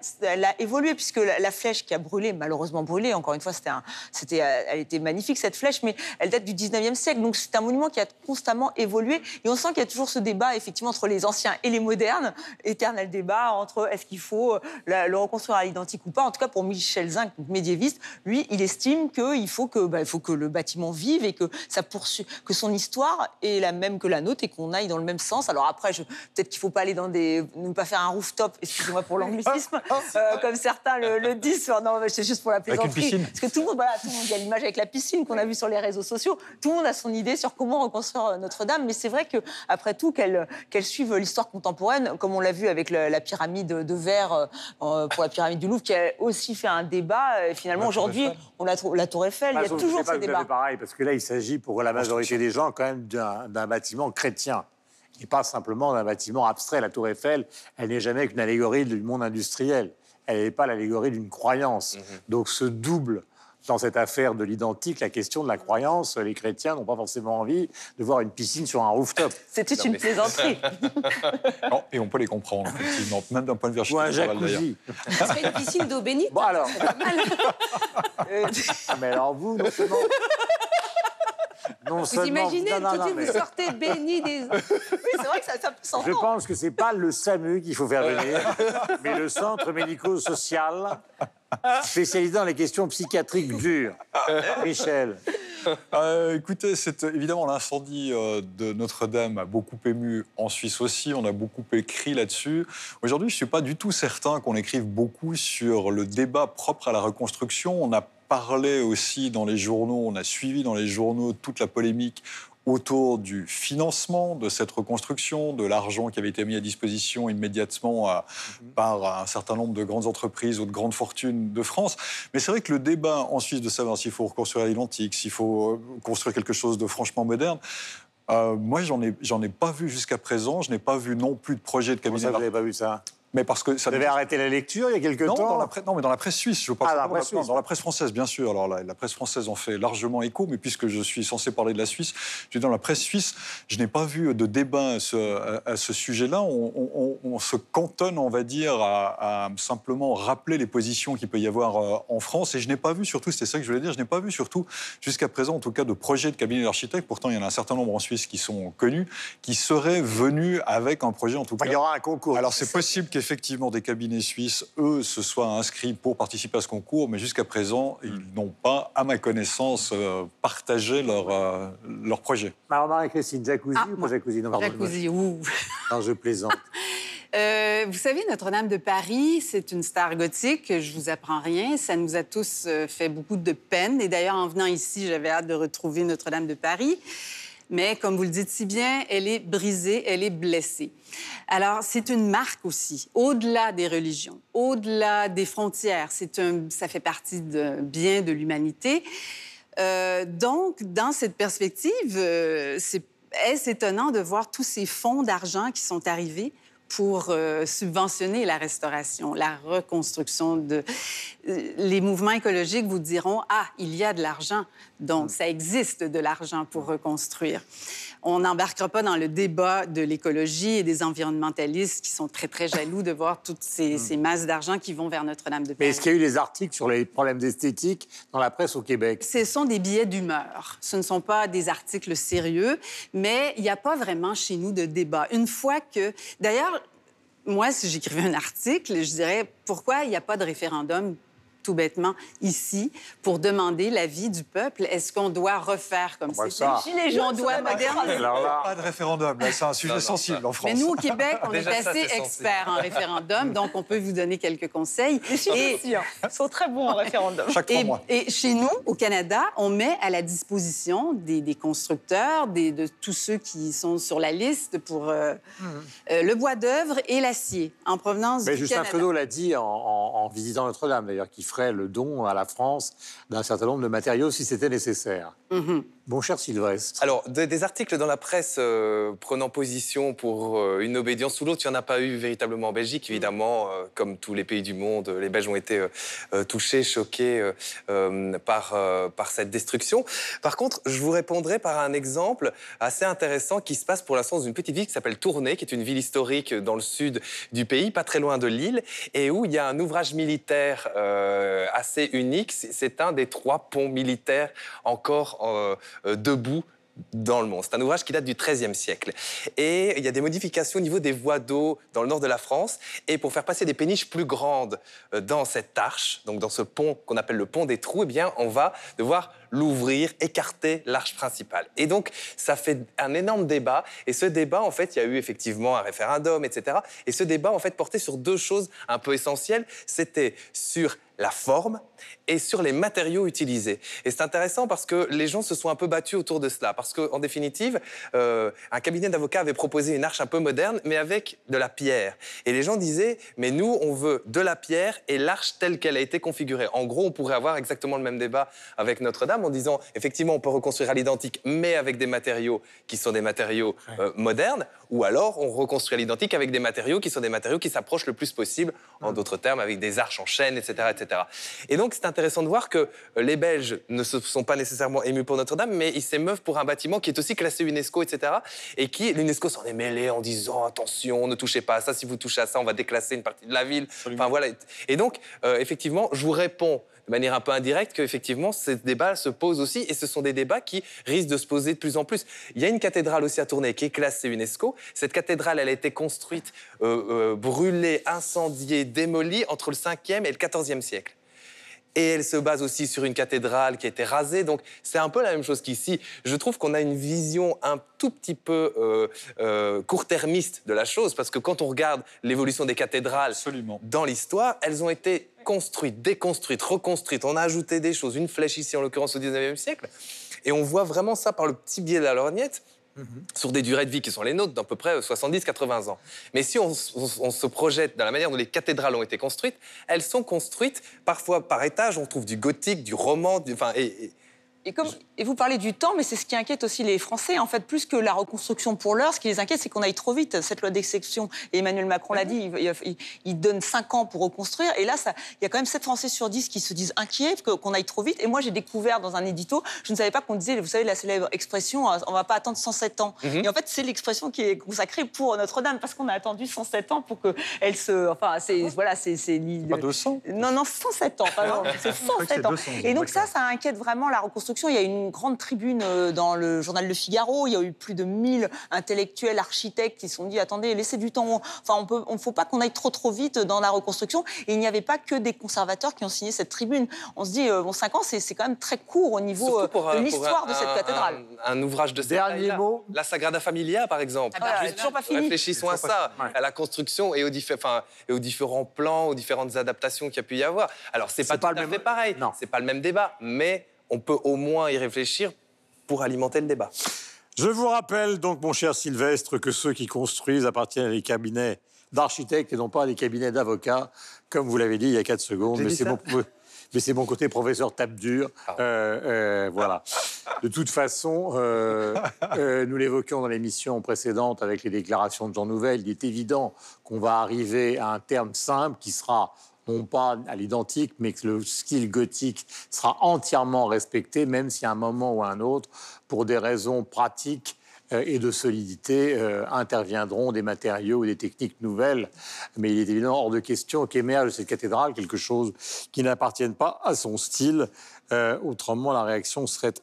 évolué, puisque la flèche qui a brûlé, malheureusement brûlé, encore une fois, c'était un- c'était, elle était magnifique, cette flèche, mais elle date du 19e siècle. Donc c'est un monument qui a constamment évolué. Et on sent qu'il y a toujours ce débat, effectivement, entre les anciens et les modernes. Éternel débat entre est-ce qu'il faut euh, la- le reconstruire à l'identique ou pas. En tout cas, pour Michel Zinc, médiéviste, lui, il estime qu'il faut que, bah, il faut que le bâtiment vive et que ça poursuit, que son histoire est la même que la nôtre et qu'on aille dans le même sens. Alors après, je- peut-être qu'il faut pas aller dans des, ne pas faire un rooftop, excusez-moi pour l'anglicisme, euh, comme certains le, le disent. Sur- Non, mais c'est juste pour la Avec une plaisanterie. piscine. Parce que tout le monde, voilà, tout le monde, il y a l'image avec la piscine qu'on a vue sur les réseaux sociaux. Tout le monde a son idée sur comment reconstruire euh, Notre-Dame. Mais c'est vrai que après tout, qu'elle qu'elle suive l'histoire contemporaine, comme on l'a vu avec la pyramide de verre euh, euh, pour la pyramide du Louvre, qui a aussi fait un débat. Et finalement, aujourd'hui, Eiffel. on la trouve la Tour Eiffel. Il y a toujours c'est pas ces débats. pareil, parce que là, il s'agit pour la majorité des gens quand même d'un d'un bâtiment chrétien. Et pas simplement d'un bâtiment abstrait. La Tour Eiffel, elle n'est jamais qu'une allégorie du monde industriel. Elle n'est pas l'allégorie d'une croyance. Donc ce double dans cette affaire de l'identique, la question de la croyance, les chrétiens n'ont pas forcément envie de voir une piscine sur un rooftop. C'était une mais- plaisanterie. Non, et on peut les comprendre, effectivement, même d'un point de vue Ou un jacuzzi. Serait une piscine d'eau bénite. Bon alors, C'est pas mal. Mais alors vous, non seulement... non Vous seulement- imaginez, non, non, tout de non, suite, mais- vous sortez béni des... Oui, c'est vrai que ça, ça Je pense que c'est pas le SAMU qu'il faut faire venir, mais le centre médico-social spécialisé dans les questions psychiatriques dures. Michel. Euh, écoutez, c'est euh, évidemment l'incendie euh, de Notre-Dame a beaucoup ému en Suisse aussi. On a beaucoup écrit là-dessus. Aujourd'hui, je ne suis pas du tout certain qu'on écrive beaucoup sur le débat propre à la reconstruction. On a parlé aussi dans les journaux, on a suivi dans les journaux toute la polémique autour du financement de cette reconstruction, de l'argent qui avait été mis à disposition immédiatement à- par un certain nombre de grandes entreprises ou de grandes fortunes de France. Mais c'est vrai que le débat en Suisse de savoir s'il faut reconstruire l'identique, s'il faut euh, construire quelque chose de franchement moderne, euh, moi, j'en ai, j'en ai pas vu jusqu'à présent. Je n'ai pas vu non plus de projet de Comment cabinet. ça, vous n'avez pas vu ça? Mais parce que ça Vous avez arrêté la lecture il y a quelque non, temps dans la presse, non, mais dans la presse suisse. Je parle Ah, dans la presse suisse. dans la presse française, bien sûr. Alors la, la presse française en fait largement écho, mais puisque je suis censé parler de la Suisse, je dis dans la presse suisse, je n'ai pas vu de débat à ce, à- à ce sujet-là. On, on- on- on se cantonne, on va dire, à, à simplement rappeler les positions qu'il peut y avoir euh, en France. Et je n'ai pas vu, surtout, c'était ça que je voulais dire, je n'ai pas vu, surtout, jusqu'à présent, en tout cas, de projet de cabinet d'architectes. Pourtant, il y en a un certain nombre en Suisse qui sont connus, qui seraient venus avec un projet, en tout cas. Il y aura un concours. Alors c'est possible qu'effectivement des cabinets suisses, eux, se soient inscrits pour participer à ce concours, mais jusqu'à présent, ils n'ont pas, à ma connaissance, euh, partagé leur, euh, leur projet. Alors, Marie-Christine, jacuzzi Ah, ou pas jacuzzi Non, pardon, Jacuzzi, ouh. Non, je plaisante. Euh, vous savez, Notre-Dame de Paris, c'est une star gothique. Je vous apprends rien. Ça nous a tous fait beaucoup de peine. Et d'ailleurs, en venant ici, j'avais hâte de retrouver Notre-Dame de Paris. Mais comme vous le dites si bien, elle est brisée, elle est blessée. Alors, c'est une marque aussi, au-delà des religions, au-delà des frontières. C'est un, ça fait partie d'un bien de l'humanité. Euh, donc, dans cette perspective, euh, c'est est-ce étonnant de voir tous ces fonds d'argent qui sont arrivés pour euh, subventionner la restauration, la reconstruction de... Euh, Les mouvements écologiques vous diront, ah, il y a de l'argent, donc ça existe de l'argent pour reconstruire. On n'embarquera pas dans le débat de l'écologie et des environnementalistes qui sont très, très jaloux de voir toutes ces, ces masses d'argent qui vont vers Notre-Dame de Mais Paris. est-ce qu'il y a eu des articles sur les problèmes d'esthétique dans la presse au Québec? Ce sont des billets d'humeur. Ce ne sont pas des articles sérieux, mais il n'y a pas vraiment chez nous de débat. Une fois que... D'ailleurs, moi, si j'écrivais un article, je dirais pourquoi il n'y a pas de référendum tout bêtement ici pour demander l'avis du peuple. Est-ce qu'on doit refaire comme bah c'était ça. Gilets Ou on jaunes, doit ça moderniser Alors là, Pas de référendum, c'est un sujet non, sensible ça. en France. mais nous, au Québec, on Déjà, est ça, assez c'est sensible. experts en référendum, donc on peut vous donner quelques conseils. Les Et- sont très bons en référendum. Chaque trois Et, mois. et chez nous, au Canada, on met à la disposition des, des constructeurs, des- de tous ceux qui sont sur la liste pour euh, euh, le bois d'œuvre et l'acier en provenance mais du Justin Canada. Trudeau l'a dit en, en- en visitant Notre-Dame, d'ailleurs, qu'il le don à la France d'un certain nombre de matériaux si c'était nécessaire. Mhm. Mon cher Sylvestre. Alors, de- des articles dans la presse euh, prenant position pour euh, une obédience ou l'autre, il n'y en a pas eu véritablement en Belgique, évidemment. euh, comme tous les pays du monde, les Belges ont été touchés, choqués par, par cette destruction. Par contre, je vous répondrai par un exemple assez intéressant qui se passe pour l'instant dans une petite ville qui s'appelle Tournai, qui est une ville historique dans le sud du pays, pas très loin de Lille, et où il y a un ouvrage militaire assez unique. C'est un des trois ponts militaires encore debout dans le monde. C'est un ouvrage qui date du XIIIe siècle. Et il y a des modifications au niveau des voies d'eau dans le nord de la France. Et pour faire passer des péniches plus grandes euh, dans cette arche, donc dans ce pont qu'on appelle le pont des trous, eh bien, on va devoir l'ouvrir, écarter l'arche principale. Et donc, ça fait un énorme débat. Et ce débat, en fait, il y a eu effectivement un référendum, etc. Et ce débat, en fait, portait sur deux choses un peu essentielles. C'était sur la forme et sur les matériaux utilisés. Et c'est intéressant parce que les gens se sont un peu battus autour de cela. Parce qu'en définitive, euh, un cabinet d'avocats avait proposé une arche un peu moderne, mais avec de la pierre. Et les gens disaient, mais nous, on veut de la pierre et l'arche telle qu'elle a été configurée. En gros, on pourrait avoir exactement le même débat avec Notre-Dame en disant, effectivement, on peut reconstruire à l'identique, mais avec des matériaux qui sont des matériaux euh, modernes. Ou alors on reconstruit à l'identique avec des matériaux qui sont des matériaux qui s'approchent le plus possible, en d'autres termes, avec des arches en chaîne, etc. etc. Et donc c'est intéressant de voir que euh, les Belges ne se sont pas nécessairement émus pour Notre-Dame, mais ils s'émeuvent pour un bâtiment qui est aussi classé UNESCO, etc. Et qui, l'UNESCO s'en est mêlé en disant attention, ne touchez pas à ça, si vous touchez à ça, on va déclasser une partie de la ville. Enfin voilà. Et donc, euh, effectivement, je vous réponds de manière un peu indirecte qu'effectivement, ces débats se posent aussi, et ce sont des débats qui risquent de se poser de plus en plus. Il y a une cathédrale aussi à Tournai qui est classée UNESCO. Cette cathédrale, elle a été construite, euh, euh, brûlée, incendiée, démolie entre le 5e et le 14e siècle. Et elle se base aussi sur une cathédrale qui a été rasée. Donc c'est un peu la même chose qu'ici. Je trouve qu'on a une vision un tout petit peu euh, euh, court-termiste de la chose, parce que quand on regarde l'évolution des cathédrales dans l'histoire, elles ont été construites, déconstruites, reconstruites. On a ajouté des choses, une flèche ici en l'occurrence au 19e siècle. Et on voit vraiment ça par le petit biais de la lorgnette sur des durées de vie qui sont les nôtres d'à peu près 70-80 ans. Mais si on, se projette dans la manière dont les cathédrales ont été construites, elles sont construites parfois par étage, on trouve du gothique, du roman, du, enfin, et- Et, comme, et vous parlez du temps, mais c'est ce qui inquiète aussi les Français. En fait, plus que la reconstruction pour l'heure, ce qui les inquiète, c'est qu'on aille trop vite. Cette loi d'exception, Emmanuel Macron l'a dit, il, il- il donne 5 ans pour reconstruire. Et là, ça- il y a quand même 7 Français sur 10 qui se disent inquiets qu'on aille trop vite. Et moi, j'ai découvert dans un édito, je ne savais pas qu'on disait, vous savez, la célèbre expression, euh, on ne va pas attendre 107 ans. Mhm. Et en fait, c'est l'expression qui est consacrée pour Notre-Dame, parce qu'on a attendu 107 ans pour qu'elle se. Enfin, c'est. Voilà, c'est. Pas 200 non, non, 107 ans, pardon. C'est que c'est 107 ans. 200, Et donc ça, ça inquiète vraiment la reconstruction. Il y a une grande tribune euh, dans le journal Le Figaro. Il y a eu plus de 1000 intellectuels, architectes qui se sont dit attendez, laissez du temps. Enfin, on peut, on faut pas qu'on aille trop trop vite dans la reconstruction. Et il n'y avait pas que des conservateurs qui ont signé cette tribune. On se dit euh, bon, 5 ans, c'est quand même très court au niveau euh, pour, de l'histoire de cette cathédrale. Un, un ouvrage de cette Dernier mot. La Sagrada Familia, par exemple. Ah bah, toujours pas fini. Réfléchissons à ça, à la construction et aux, diffé- enfin, et aux différents plans, aux différentes adaptations qu'il y a pu y avoir. Alors, c'est pas, pas tout le à même- fait pareil, Non. c'est pas le même débat, mais on peut au moins y réfléchir pour alimenter le débat. Je vous rappelle donc, mon cher Sylvestre, que ceux qui construisent appartiennent à des cabinets d'architectes et non pas à des cabinets d'avocats, comme vous l'avez dit il y a 4 secondes. Mais c'est mon, mais c'est mon côté professeur tape dur. Pardon. Euh, euh, voilà. De toute façon, euh, nous l'évoquions dans l'émission précédente avec les déclarations de Jean Nouvel, il est évident qu'on va arriver à un terme simple qui sera non pas à l'identique, mais que le style gothique sera entièrement respecté, même si à un moment ou à un autre, pour des raisons pratiques euh, et de solidité, euh, interviendront des matériaux ou des techniques nouvelles. Mais il est évidemment hors de question qu'émerge de cette cathédrale quelque chose qui n'appartienne pas à son style. Euh, autrement, la réaction serait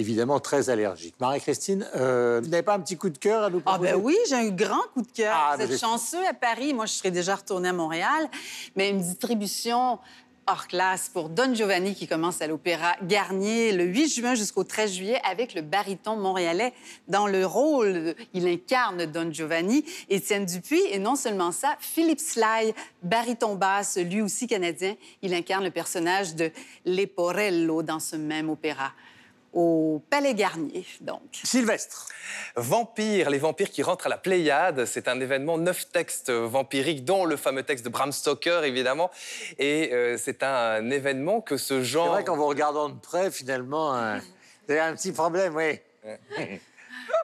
évidemment très allergique. Marie-Christine, euh, vous n'avez pas un petit coup de cœur à nous Ah proposer? ben oui, j'ai un grand coup de cœur. Ah, Vous êtes chanceux à Paris. Moi, je serais déjà retournée à Montréal. Mais une distribution hors classe pour Don Giovanni qui commence à l'Opéra Garnier le 8 juin jusqu'au 13 juillet avec le baryton montréalais dans le rôle. Il incarne Don Giovanni, Étienne Dupuis et non seulement ça, Philippe Sly, baryton basse, lui aussi canadien. Il incarne le personnage de Leporello dans ce même opéra au Palais Garnier, donc. Sylvestre. Vampires, les vampires qui rentrent à la Pléiade, c'est un événement, neuf textes vampiriques, dont le fameux texte de Bram Stoker, évidemment. Et euh, c'est un événement que ce C'est genre... vrai qu'en vous regardant de près, finalement, euh, vous avez un petit problème, oui.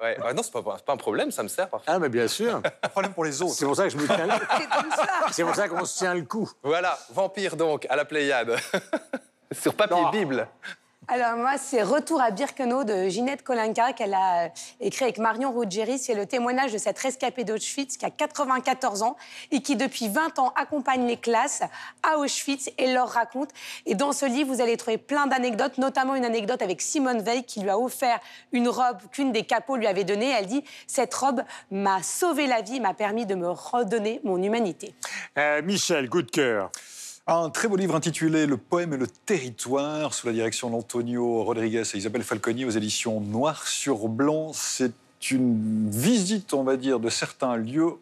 Ouais. Ah non, c'est pas, c'est pas un problème, ça me sert parfois. Ah, mais bien sûr. Un problème pour les autres. C'est pour ça que je me tiens. C'est pour ça qu'on se tient le coup. Voilà, vampires donc, à la Pléiade. Sur papier Non. Bible. Alors moi, c'est Retour à Birkenau de Ginette Kolinka qu'elle a euh, écrit avec Marion Ruggieri. C'est le témoignage de cette rescapée d'Auschwitz qui a 94 ans et qui depuis 20 ans accompagne les classes à Auschwitz et leur raconte. Et dans ce livre, vous allez trouver plein d'anecdotes, notamment une anecdote avec Simone Veil qui lui a offert une robe qu'une des capots lui avait donnée. Elle dit cette robe m'a sauvé la vie, m'a permis de me redonner mon humanité. Euh, Michel, coup de cœur. Un très beau livre intitulé Le poème et le territoire, sous la direction d'Antonio Rodriguez et Isabelle Falconi aux éditions Noir sur Blanc. C'est une visite, on va dire, de certains lieux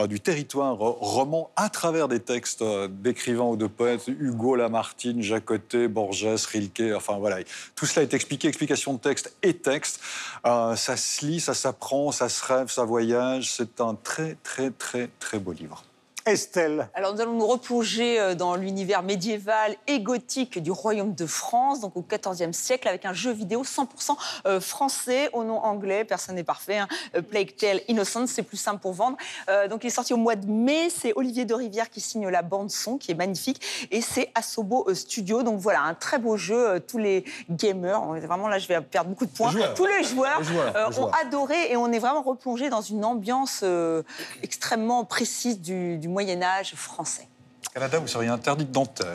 euh, du territoire roman à travers des textes euh, d'écrivains ou de poètes, Hugo Lamartine, Jacotet, Borges, Rilke, enfin voilà. Tout cela est expliqué, explication de texte et texte. Euh, ça se lit, ça s'apprend, ça se rêve, ça voyage. C'est un très, très, très, très beau livre. Estelle. Alors nous allons nous replonger euh, dans l'univers médiéval et gothique du royaume de France, donc au XIVe siècle, avec un jeu vidéo 100% euh, français, au nom anglais, personne n'est parfait, hein, euh, Plague Tale Innocent, c'est plus simple pour vendre. Euh, donc il est sorti au mois de mai, c'est Olivier de Rivière qui signe la bande-son, qui est magnifique, et c'est Asobo Studio, donc voilà, un très beau jeu, tous les gamers, on est vraiment là je vais perdre beaucoup de points, tous les joueurs, Les joueurs, euh, les ont adoré, et on est vraiment replongé dans une ambiance euh, extrêmement précise du, du Moyen-Âge français. Au Canada, vous seriez interdit d'Antebes.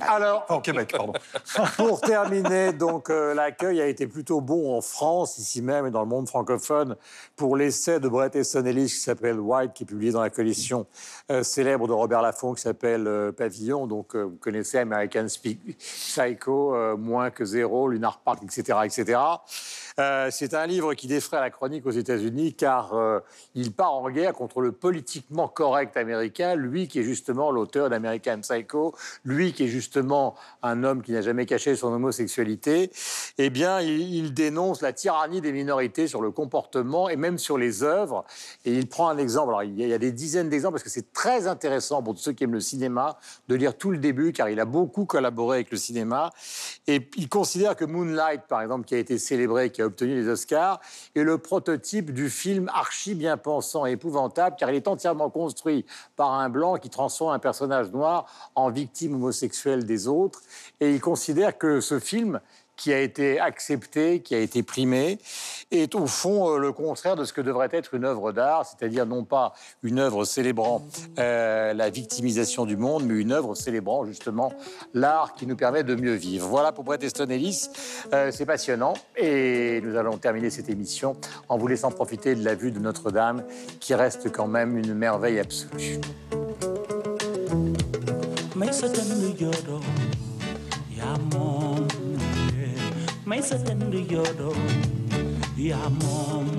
Alors, Enfin, au Québec, pardon. Pour terminer, donc euh, l'accueil a été plutôt bon en France, ici même et dans le monde francophone, pour l'essai de Bret Easton Ellis qui s'appelle White, qui est publié dans la collection euh, célèbre de Robert Laffont qui s'appelle euh, Pavillon. Donc euh, vous connaissez American Spe- Psycho, euh, Moins que zéro, Lunar Park, etc., etc. Euh, c'est un livre qui défraie la chronique aux États-Unis car euh, il part en guerre contre le politiquement correct américain, lui qui est justement l'auteur d'American Psycho, lui qui est justement un homme qui n'a jamais caché son homosexualité. Eh bien, il, dénonce la tyrannie des minorités sur le comportement et même sur les œuvres. Et il prend un exemple. Alors, il y a, des dizaines d'exemples parce que c'est très intéressant pour ceux qui aiment le cinéma de lire tout le début car il a beaucoup collaboré avec le cinéma. Et il considère que Moonlight, par exemple, qui a été célébré, qui a obtenu les Oscars, est le prototype du film archi bien pensant et épouvantable, car il est entièrement construit par un blanc qui transforme un personnage noir en victime homosexuelle des autres. Et il considère que ce film qui a été accepté, qui a été primé, est au fond euh, le contraire de ce que devrait être une œuvre d'art, c'est-à-dire non pas une œuvre célébrant euh, la victimisation du monde, mais une œuvre célébrant justement l'art qui nous permet de mieux vivre. Voilà pour Bret Easton Ellis. Euh, C'est passionnant et nous allons terminer cette émission en vous laissant profiter de la vue de Notre-Dame qui reste quand même une merveille absolue. May sa tendu jodo yaa moom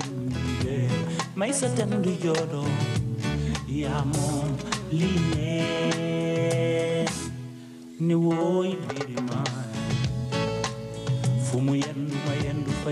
yeah. may sa tendu jodo yaa moom lii nee ni wooy birima fu mu yendu ma yendu fa